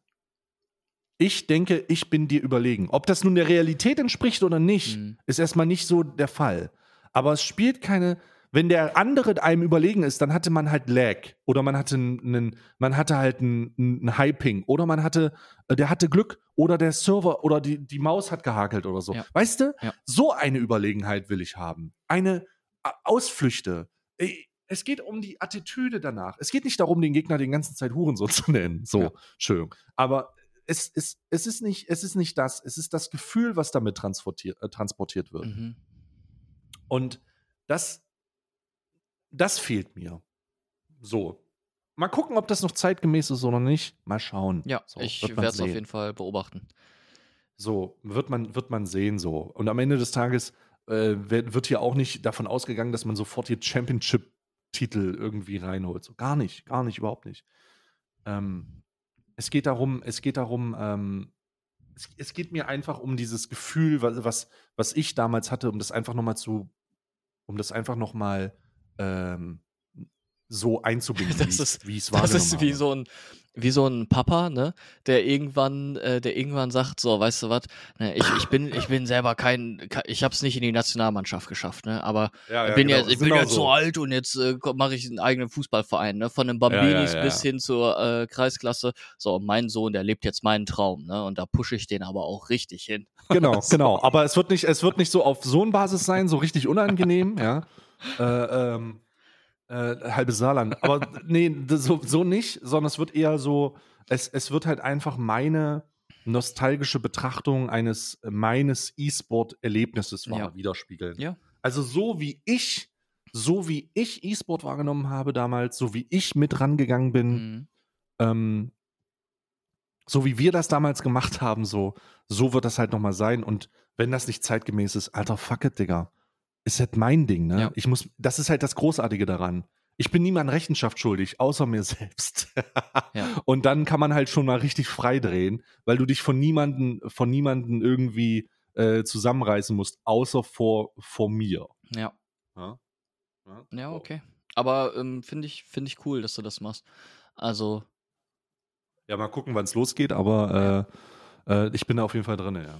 Ich denke, ich bin dir überlegen. Ob das nun der Realität entspricht oder nicht, Mhm. ist erstmal nicht so der Fall. Aber es spielt keine. Wenn der andere einem überlegen ist, dann hatte man halt Lag oder man hatte einen, man hatte halt einen, einen Hyping oder man hatte, äh, der hatte Glück oder der Server oder die, die Maus hat gehakelt oder so. Ja. Weißt du? Ja. So eine Überlegenheit will ich haben. Eine äh, Ausflüchte. Es geht um die Attitüde danach. Es geht nicht darum, den Gegner die ganze Zeit Hurensohn zu nennen. So, Ja. schön. Aber es, es, es, ist nicht, es ist nicht das. Es ist das Gefühl, was damit transportiert, äh, transportiert wird. Mhm. Und das, das fehlt mir. So. Mal gucken, ob das noch zeitgemäß ist oder nicht. Mal schauen. Ja, so, ich werde es auf jeden Fall beobachten. So, wird man, wird man sehen so. Und am Ende des Tages äh, wird, hier auch nicht davon ausgegangen, dass man sofort hier Championship-Titel irgendwie reinholt. So, gar nicht, gar nicht, überhaupt nicht. Ähm, es geht darum, es geht darum, ähm, es, es geht mir einfach um dieses Gefühl, was, was, was ich damals hatte, um das einfach nochmal zu, um das einfach nochmal ähm, so einzubinden, Das ist- wie es Das wahrgenommen ist wie habe. so ein, wie so ein Papa, ne, der irgendwann, äh, der irgendwann sagt, so, weißt du was, ne, ich, ich bin, ich bin selber kein, ke- ich habe es nicht in die Nationalmannschaft geschafft, ne, aber Ja, ja, bin genau, jetzt, ich bin genau jetzt so alt und jetzt äh, mache ich einen eigenen Fußballverein, ne, von den Bambinis ja, bis hin zur äh, Kreisklasse. So, mein Sohn, der lebt jetzt meinen Traum, ne, und da pushe ich den aber auch richtig hin. Genau, So. genau. Aber es wird nicht, es wird nicht so auf so eine Basis sein, so richtig unangenehm, ja. Äh, ähm, äh, halbe Saarland. Aber nee, so, so nicht, sondern es wird eher so, es, es wird halt einfach meine nostalgische Betrachtung eines meines E-Sport-Erlebnisses Ja. widerspiegeln. Ja. Also so wie ich, so wie ich E-Sport wahrgenommen habe damals, so wie ich mit rangegangen bin, Mhm. ähm, so wie wir das damals gemacht haben, so, so wird das halt nochmal sein. Und wenn das nicht zeitgemäß ist, alter fuck it, Digga. Ist halt mein Ding, ne? Ja. Ich muss, das ist halt das Großartige daran. Ich bin niemand Rechenschaft schuldig, außer mir selbst. Ja. Und dann kann man halt schon mal richtig frei drehen, weil du dich von niemanden, von niemanden irgendwie äh, zusammenreißen musst, außer vor, vor mir. Ja. Ja, Ja, okay. Aber ähm, finde ich, finde ich cool, dass du das machst. Also, Ja, mal gucken, wann es losgeht, aber äh, äh, ich bin da auf jeden Fall drin, ja.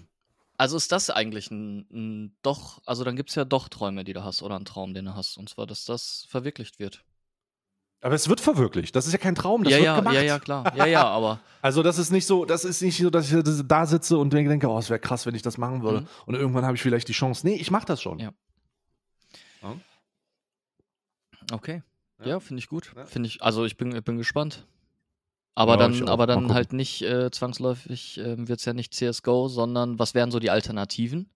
Also ist das eigentlich ein, ein doch, also dann gibt es ja doch Träume, die du hast oder einen Traum, den du hast. Und zwar, dass das verwirklicht wird. Aber es wird verwirklicht. Das ist ja kein Traum, das ja, wird ja, gemacht. ja, ja, klar. Ja, ja, aber Also das ist nicht so, das ist nicht so, dass ich da sitze und denke, oh, es wäre krass, wenn ich das machen würde. Mhm. Und irgendwann habe ich vielleicht die Chance. Nee, ich mache das schon. Ja. Okay. Ja. Finde ich gut. Finde ich, also ich bin, ich bin gespannt. Aber Ja, dann, aber dann halt nicht äh, zwangsläufig äh, wird es ja nicht CSGO, sondern was wären so die Alternativen?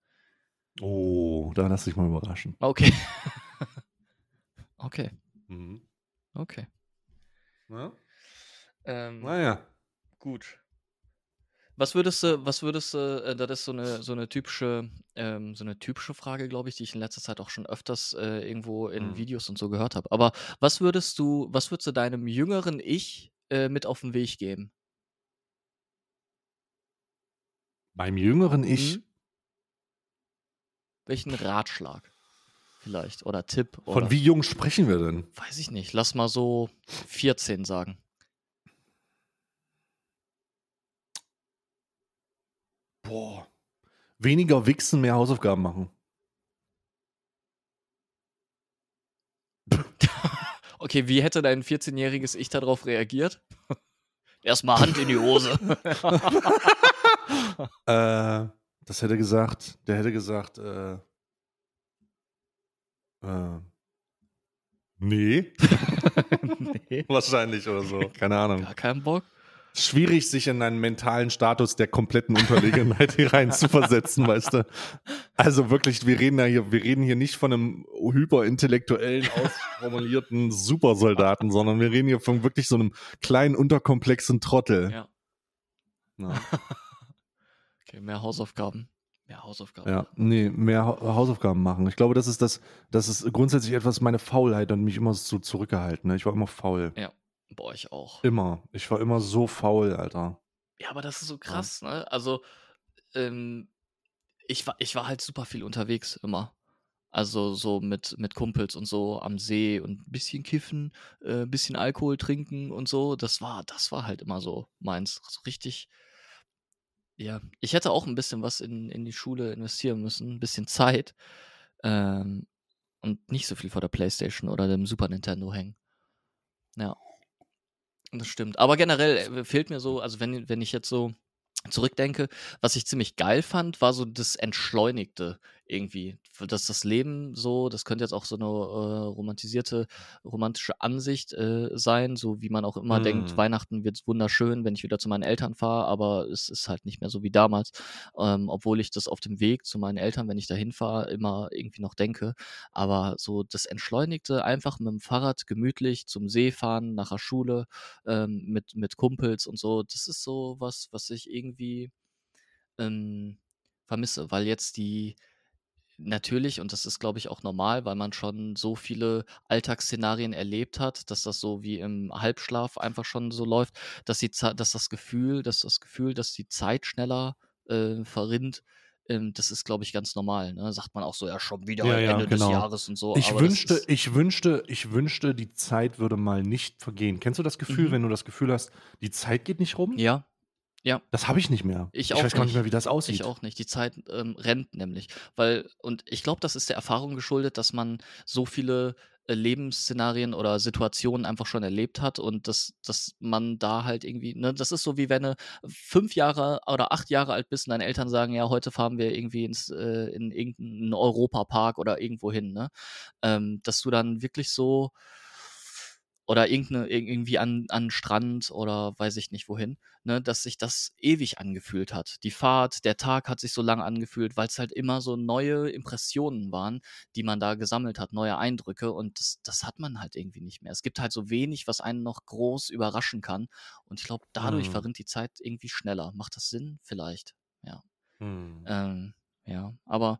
Oh, da lass dich mal überraschen. Okay. okay, Mhm. okay. Ja? Ähm, Naja. Gut. Was würdest du, was würdest du, äh, das ist so eine, so eine typische, ähm, so eine typische Frage, glaube ich, die ich in letzter Zeit auch schon öfters äh, irgendwo in Mhm. Videos und so gehört habe. Aber was würdest du, was würdest du deinem jüngeren Ich äh, mit auf den Weg geben? Beim jüngeren Ich, Mhm. Welchen Ratschlag vielleicht oder Tipp oder von wie jung sprechen wir denn? weiß ich nicht, lass mal so 14 sagen. Boah. Weniger wichsen, mehr Hausaufgaben machen. Okay, wie hätte dein 14-jähriges Ich darauf reagiert? Erstmal Hand in die Hose. Äh, Das hätte gesagt, der hätte gesagt, äh, äh, nee. nee. Wahrscheinlich oder so. Keine Ahnung. Gar keinen Bock. Schwierig, sich in einen mentalen Status der kompletten Unterlegenheit hier rein zu versetzen, weißt du. Also wirklich, wir reden ja hier, wir reden hier nicht von einem hyperintellektuellen, ausformulierten Supersoldaten, sondern wir reden hier von wirklich so einem kleinen, unterkomplexen Trottel. Ja. Ja. Okay, mehr Hausaufgaben. Mehr Hausaufgaben. Ja, nee, mehr Ha- Hausaufgaben machen. Ich glaube, das ist das, das ist grundsätzlich etwas meine Faulheit und mich immer so zurückgehalten. Ne? Ich war immer faul. Boah, ich auch. Immer. Ich war immer so faul, Alter. Ja, aber das ist so krass, ne? Also, ähm, ich war, ich war halt super viel unterwegs immer. Also so mit, mit Kumpels und so am See und ein bisschen kiffen, äh, ein bisschen Alkohol trinken und so. Das war, das war halt immer so meins. So richtig. Ja, ich hätte auch ein bisschen was in, in die Schule investieren müssen, ein bisschen Zeit. Ähm, und nicht so viel vor der Playstation oder dem Super Nintendo hängen. Ja. Das stimmt. Aber generell äh, fehlt mir so, also wenn, wenn ich jetzt so zurückdenke, was ich ziemlich geil fand, war so das Entschleunigte irgendwie. Dass das Leben so, das könnte jetzt auch so eine äh, romantisierte, romantische Ansicht äh, sein, so wie man auch immer denkt, Mm. Weihnachten wird wunderschön, wenn ich wieder zu meinen Eltern fahre, aber es ist halt nicht mehr so wie damals. Ähm, obwohl ich das auf dem Weg zu meinen Eltern, wenn ich da hinfahre, immer irgendwie noch denke. Aber so das Entschleunigte, einfach mit dem Fahrrad gemütlich zum See fahren, nach der Schule, ähm, mit, mit Kumpels und so, das ist so was, was ich irgendwie ähm, vermisse, weil jetzt die natürlich, und das ist, glaube ich, auch normal, weil man schon so viele Alltagsszenarien erlebt hat, dass das so wie im Halbschlaf einfach schon so läuft, dass die dass das Gefühl, dass das Gefühl, dass die Zeit schneller äh, verrinnt, ähm, das ist, glaube ich, ganz normal. Ne? Sagt man auch so, ja, schon wieder Ja, ja, Ende genau. des Jahres und so. Ich wünschte, ich wünschte, ich wünschte, die Zeit würde mal nicht vergehen. Kennst du das Gefühl, Mhm. wenn du das Gefühl hast, die Zeit geht nicht rum? ja, ja. Das habe ich nicht mehr. Ich auch weiß gar nicht nicht. mehr, wie das aussieht. Ich auch nicht. Die Zeit ähm, rennt nämlich. Weil, und ich glaube, das ist der Erfahrung geschuldet, dass man so viele äh, Lebensszenarien oder Situationen einfach schon erlebt hat und dass, dass man da halt irgendwie, ne, das ist so wie wenn du fünf Jahre oder acht Jahre alt bist und deine Eltern sagen, ja, heute fahren wir irgendwie ins, äh, in irgendeinen Europapark oder irgendwo hin, ne? Ähm, dass du dann wirklich so oder irgendeine, irg- irgendwie an, an Strand oder weiß ich nicht wohin, ne, dass sich das ewig angefühlt hat. Die Fahrt, der Tag hat sich so lang angefühlt, weil es halt immer so neue Impressionen waren, die man da gesammelt hat, neue Eindrücke und das, das hat man halt irgendwie nicht mehr. Es gibt halt so wenig, was einen noch groß überraschen kann und ich glaube, dadurch Mhm. verrinnt die Zeit irgendwie schneller. Macht das Sinn? Vielleicht, ja. Hm. Ähm, ja, aber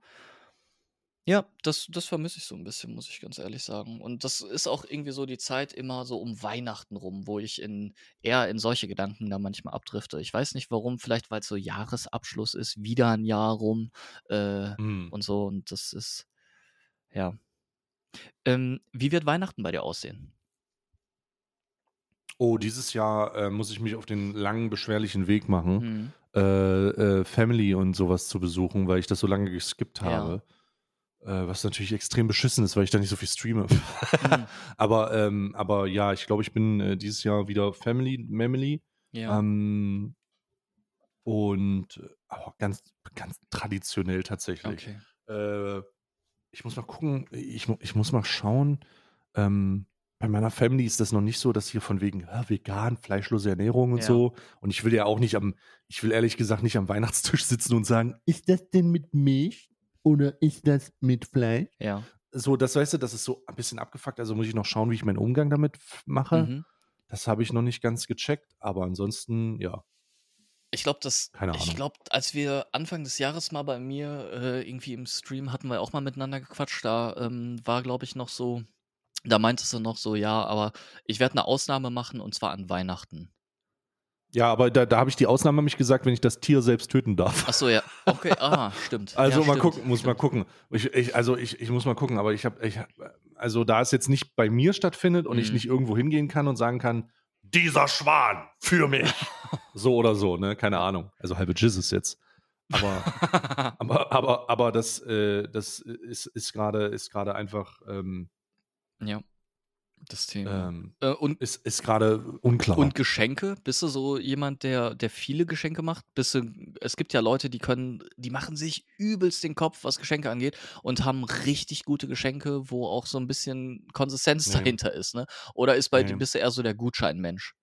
ja, das, das vermisse ich so ein bisschen, muss ich ganz ehrlich sagen. Und das ist auch irgendwie so die Zeit immer so um Weihnachten rum, wo ich in eher in solche Gedanken da manchmal abdrifte. Ich weiß nicht warum, vielleicht weil es so Jahresabschluss ist, wieder ein Jahr rum äh, Hm. und so. Und das ist, ja. Ähm, wie wird Weihnachten bei dir aussehen? Oh, dieses Jahr äh, muss ich mich auf den langen, beschwerlichen Weg machen, Hm. äh, äh, Family und sowas zu besuchen, weil ich das so lange geskippt Ja. habe. Äh, was natürlich extrem beschissen ist, weil ich da nicht so viel streame. Mhm. aber, ähm, aber ja, ich glaube, ich bin äh, dieses Jahr wieder Family, Family. Ja. Ähm, und äh, aber ganz, ganz traditionell tatsächlich. okay. Äh, ich muss mal gucken, ich, ich muss mal schauen. Ähm, bei meiner Family ist das noch nicht so, dass hier von wegen ja, vegan, fleischlose Ernährung und Ja. so. Und ich will ja auch nicht am, ich will ehrlich gesagt nicht am Weihnachtstisch sitzen und sagen, ist das denn mit Milch oder ist das mit Fleisch? Ja. So, das weißt du, das ist so ein bisschen abgefuckt. Also muss ich noch schauen, wie ich meinen Umgang damit mache. Mhm. Das habe ich noch nicht ganz gecheckt, aber ansonsten, ja. Ich glaube, das. Keine Ich Ahnung. glaube, als wir Anfang des Jahres mal bei mir äh, irgendwie im Stream hatten wir auch mal miteinander gequatscht. Da ähm, war, glaube ich, noch so. Da meintest du noch so, ja, aber ich werde eine Ausnahme machen und zwar an Weihnachten. Ja, aber da, da habe ich die Ausnahme mich gesagt, wenn ich das Tier selbst töten darf. Ach so, ja. Okay, ah, stimmt. Also ja, mal stimmt, gucken, muss mal stimmt. gucken. Ich, ich, also ich, ich muss mal gucken, aber ich habe, ich, also da es jetzt nicht bei mir stattfindet und ich Mhm. nicht irgendwo hingehen kann und sagen kann, dieser Schwan für mich. so oder so, ne? Keine Ahnung. Also halbe Jesus jetzt. Aber, aber, aber, aber das, äh, das ist, ist gerade, ist gerade einfach, ähm, ja. Das Thema. Ähm, Äh, und, ist ist gerade unklar. und Geschenke? Bist du so jemand, der, der viele Geschenke macht? Bist du, es gibt ja Leute, die können, die machen sich übelst den Kopf, was Geschenke angeht und haben richtig gute Geschenke, wo auch so ein bisschen Konsistenz Nee. dahinter ist, ne? Oder ist bei Nee. bist du eher so der Gutscheinmensch?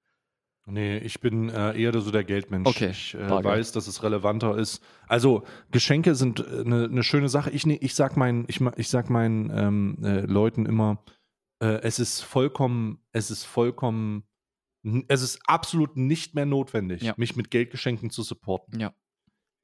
Nee, ich bin äh, eher so der Geldmensch. Okay, Ich äh, weiß, dass es relevanter ist. Also Geschenke sind eine ne schöne Sache. Ich, ne- ich sag meinen, ich, ich sag meinen ähm, äh, Leuten immer, äh, es ist vollkommen, es ist vollkommen, es ist absolut nicht mehr notwendig, Ja. mich mit Geldgeschenken zu supporten. Ja.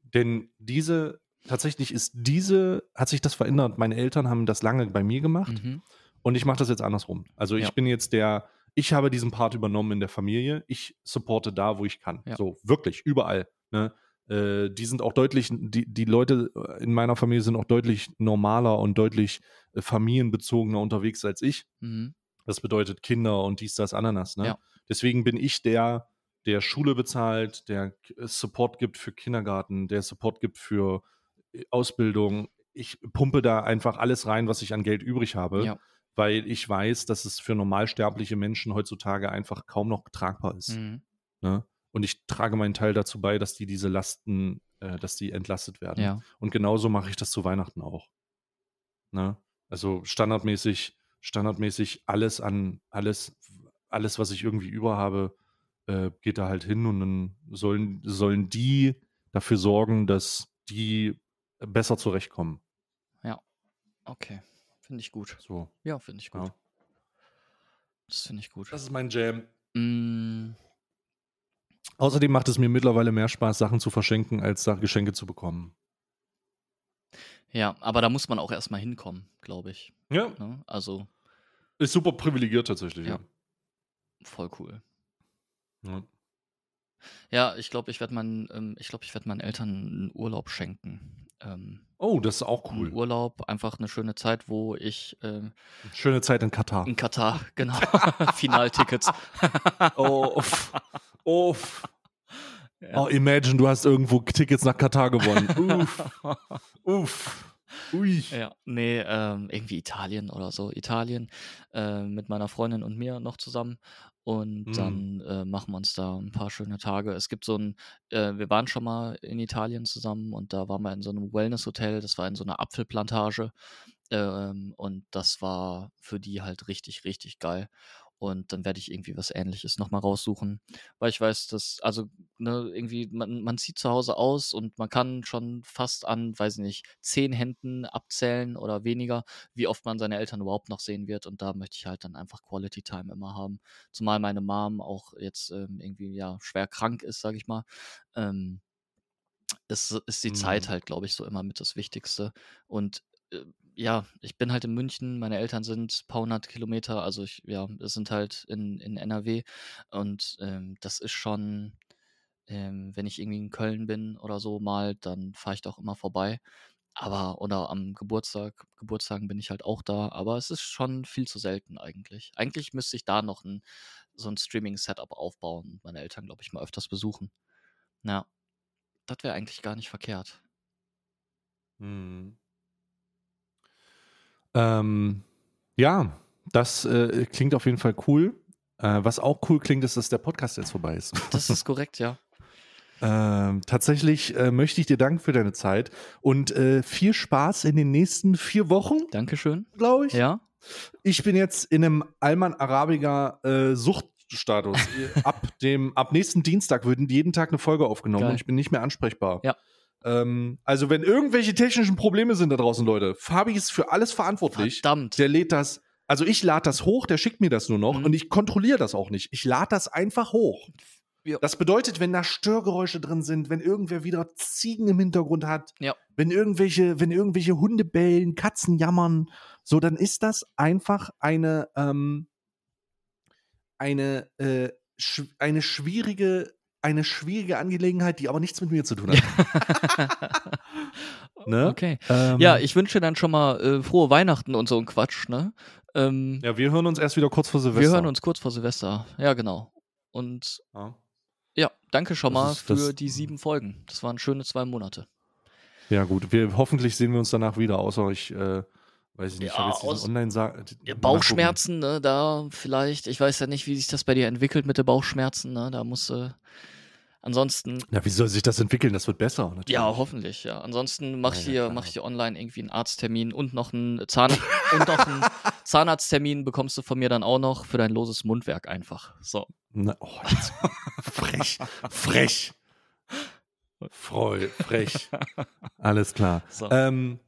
Denn diese, tatsächlich ist diese, hat sich das verändert. Meine Eltern haben das lange bei mir gemacht. Mhm. Und ich mache das jetzt andersrum. Also ich Ja. bin jetzt der, ich habe diesen Part übernommen in der Familie. Ich supporte da, wo ich kann. Ja. So, wirklich, überall. Ne? Äh, die sind auch deutlich, die, die Leute in meiner Familie sind auch deutlich normaler und deutlich familienbezogener unterwegs als ich. Mhm. Das bedeutet Kinder und dies, das, Ananas. Ne? Ja. Deswegen bin ich der, der Schule bezahlt, der äh, Support gibt für Kindergarten, der Support gibt für äh, Ausbildung. Ich pumpe da einfach alles rein, was ich an Geld übrig habe, Ja. weil ich weiß, dass es für normalsterbliche Menschen heutzutage einfach kaum noch tragbar ist. Mhm. Ne? Und ich trage meinen Teil dazu bei, dass die diese Lasten, äh, dass die entlastet werden. Ja. Und genauso mache ich das zu Weihnachten auch. Ne? Also standardmäßig, standardmäßig alles an, alles, alles, was ich irgendwie über habe, äh, geht da halt hin und dann sollen, sollen die dafür sorgen, dass die besser zurechtkommen. Okay. Finde ich gut. So. Ja, finde ich gut. Ja. Das finde ich gut. Das ist mein Jam. Mm, Außerdem macht es mir mittlerweile mehr Spaß, Sachen zu verschenken, als Geschenke zu bekommen. Ja, aber da muss man auch erstmal hinkommen, glaube ich. Ja, Ne? Also ist super privilegiert tatsächlich. Ja. voll cool. Ja. Ja, ich glaube, ich werde meinen, ähm, ich glaube, ich werde meinen Eltern einen Urlaub schenken. Ähm, Oh, das ist auch einen cool. Urlaub, einfach eine schöne Zeit, wo ich ähm, Schöne Zeit in Katar. in Katar, genau, Finaltickets. Oh, uff. Uff. Ja. Oh, imagine, du hast irgendwo Tickets nach Katar gewonnen. Uff. Uff. Ui. Ja, nee, ähm, irgendwie Italien oder so. Italien äh, mit meiner Freundin und mir noch zusammen. Und Mm. dann äh, machen wir uns da ein paar schöne Tage. Es gibt so ein, äh, wir waren schon mal in Italien zusammen und da waren wir in so einem Wellness-Hotel. Das war in so einer Apfelplantage. Ähm, und das war für die halt richtig, richtig geil. Und dann werde ich irgendwie was ähnliches nochmal raussuchen. Weil ich weiß, dass, also, ne, irgendwie, man, man sieht zu Hause aus und man kann schon fast an, weiß ich nicht, zehn Händen abzählen oder weniger, wie oft man seine Eltern überhaupt noch sehen wird. Und da möchte ich halt dann einfach Quality Time immer haben. Zumal meine Mom auch jetzt ähm, irgendwie ja schwer krank ist, sag ich mal. Ähm, ist, ist die Zeit Mhm. halt, glaube ich, so immer mit das Wichtigste. Und äh, ja, ich bin halt in München, meine Eltern sind ein paar hundert Kilometer, also ich, ja, es sind halt in, in NRW und ähm, das ist schon, ähm, wenn ich irgendwie in Köln bin oder so mal, dann fahre ich da auch immer vorbei. Aber, oder am Geburtstag, Geburtstagen bin ich halt auch da, aber es ist schon viel zu selten eigentlich. Eigentlich müsste ich da noch ein, so ein Streaming-Setup aufbauen und meine Eltern, glaube ich, mal öfters besuchen. Ja, das wäre eigentlich gar nicht verkehrt. Mhm. Ähm, ja, das äh, klingt auf jeden Fall cool. Äh, was auch cool klingt, ist, dass der Podcast jetzt vorbei ist. Das ist korrekt, ja. Ähm, tatsächlich äh, möchte ich dir danken für deine Zeit und äh, viel Spaß in den nächsten vier Wochen, Dankeschön. glaube ich. Ja, Ich bin jetzt in einem Alman Arabica äh, Suchtstatus. ab dem ab nächsten Dienstag wird jeden Tag eine Folge aufgenommen Geil. und ich bin nicht mehr ansprechbar. Ja. Ähm, also wenn irgendwelche technischen Probleme sind da draußen, Leute, Fabi ist für alles verantwortlich. verdammt. Der lädt das. Also ich lade das hoch, der schickt mir das nur noch Mhm. und ich kontrolliere das auch nicht. Ich lade das einfach hoch. Ja. Das bedeutet, wenn da Störgeräusche drin sind, wenn irgendwer wieder Ziegen im Hintergrund hat, Ja. wenn irgendwelche, wenn irgendwelche Hunde bellen, Katzen jammern, so, dann ist das einfach eine, ähm, eine, äh, sch eine schwierige, eine schwierige Angelegenheit, die aber nichts mit mir zu tun hat. ne? Okay. Ähm, Ja, ich wünsche dann schon mal äh, frohe Weihnachten und so ein Quatsch, ne? Ähm, ja, wir hören uns erst wieder kurz vor Silvester. wir hören uns kurz vor Silvester. Ja, genau. Und Ja. ja, danke schon mal ist- für die sieben Folgen. Das waren schöne zwei Monate. Ja, gut. Wir, hoffentlich sehen wir uns danach wieder, außer ich äh, Weiß ich nicht, Ja, ich aus- online Ja, Bauchschmerzen, ne, da vielleicht, ich weiß ja nicht, wie sich das bei dir entwickelt mit den Bauchschmerzen, ne, da musst du, ansonsten, Ja, wie soll sich das entwickeln? Das wird besser. Natürlich. ja, hoffentlich, ja. Ansonsten mach Ja, ich hier, klar. mach ich hier online irgendwie einen Arzttermin und noch einen Zahn und noch einen Zahnarzttermin bekommst du von mir dann auch noch für dein loses Mundwerk einfach. So. Na, oh, jetzt. frech, frech. Freu, frech. Alles klar. So. Ähm,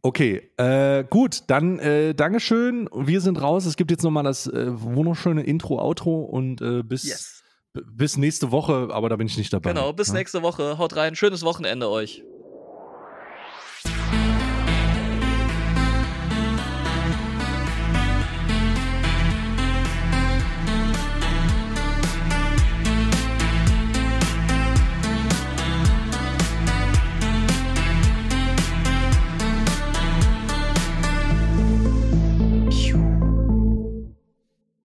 okay, äh, gut, dann äh, Dankeschön. Wir sind raus. Es gibt jetzt nochmal das äh, wunderschöne Intro, Outro und äh, bis, b- bis nächste Woche, aber da bin ich nicht dabei. Genau, bis Ja? nächste Woche. Haut rein. Schönes Wochenende euch.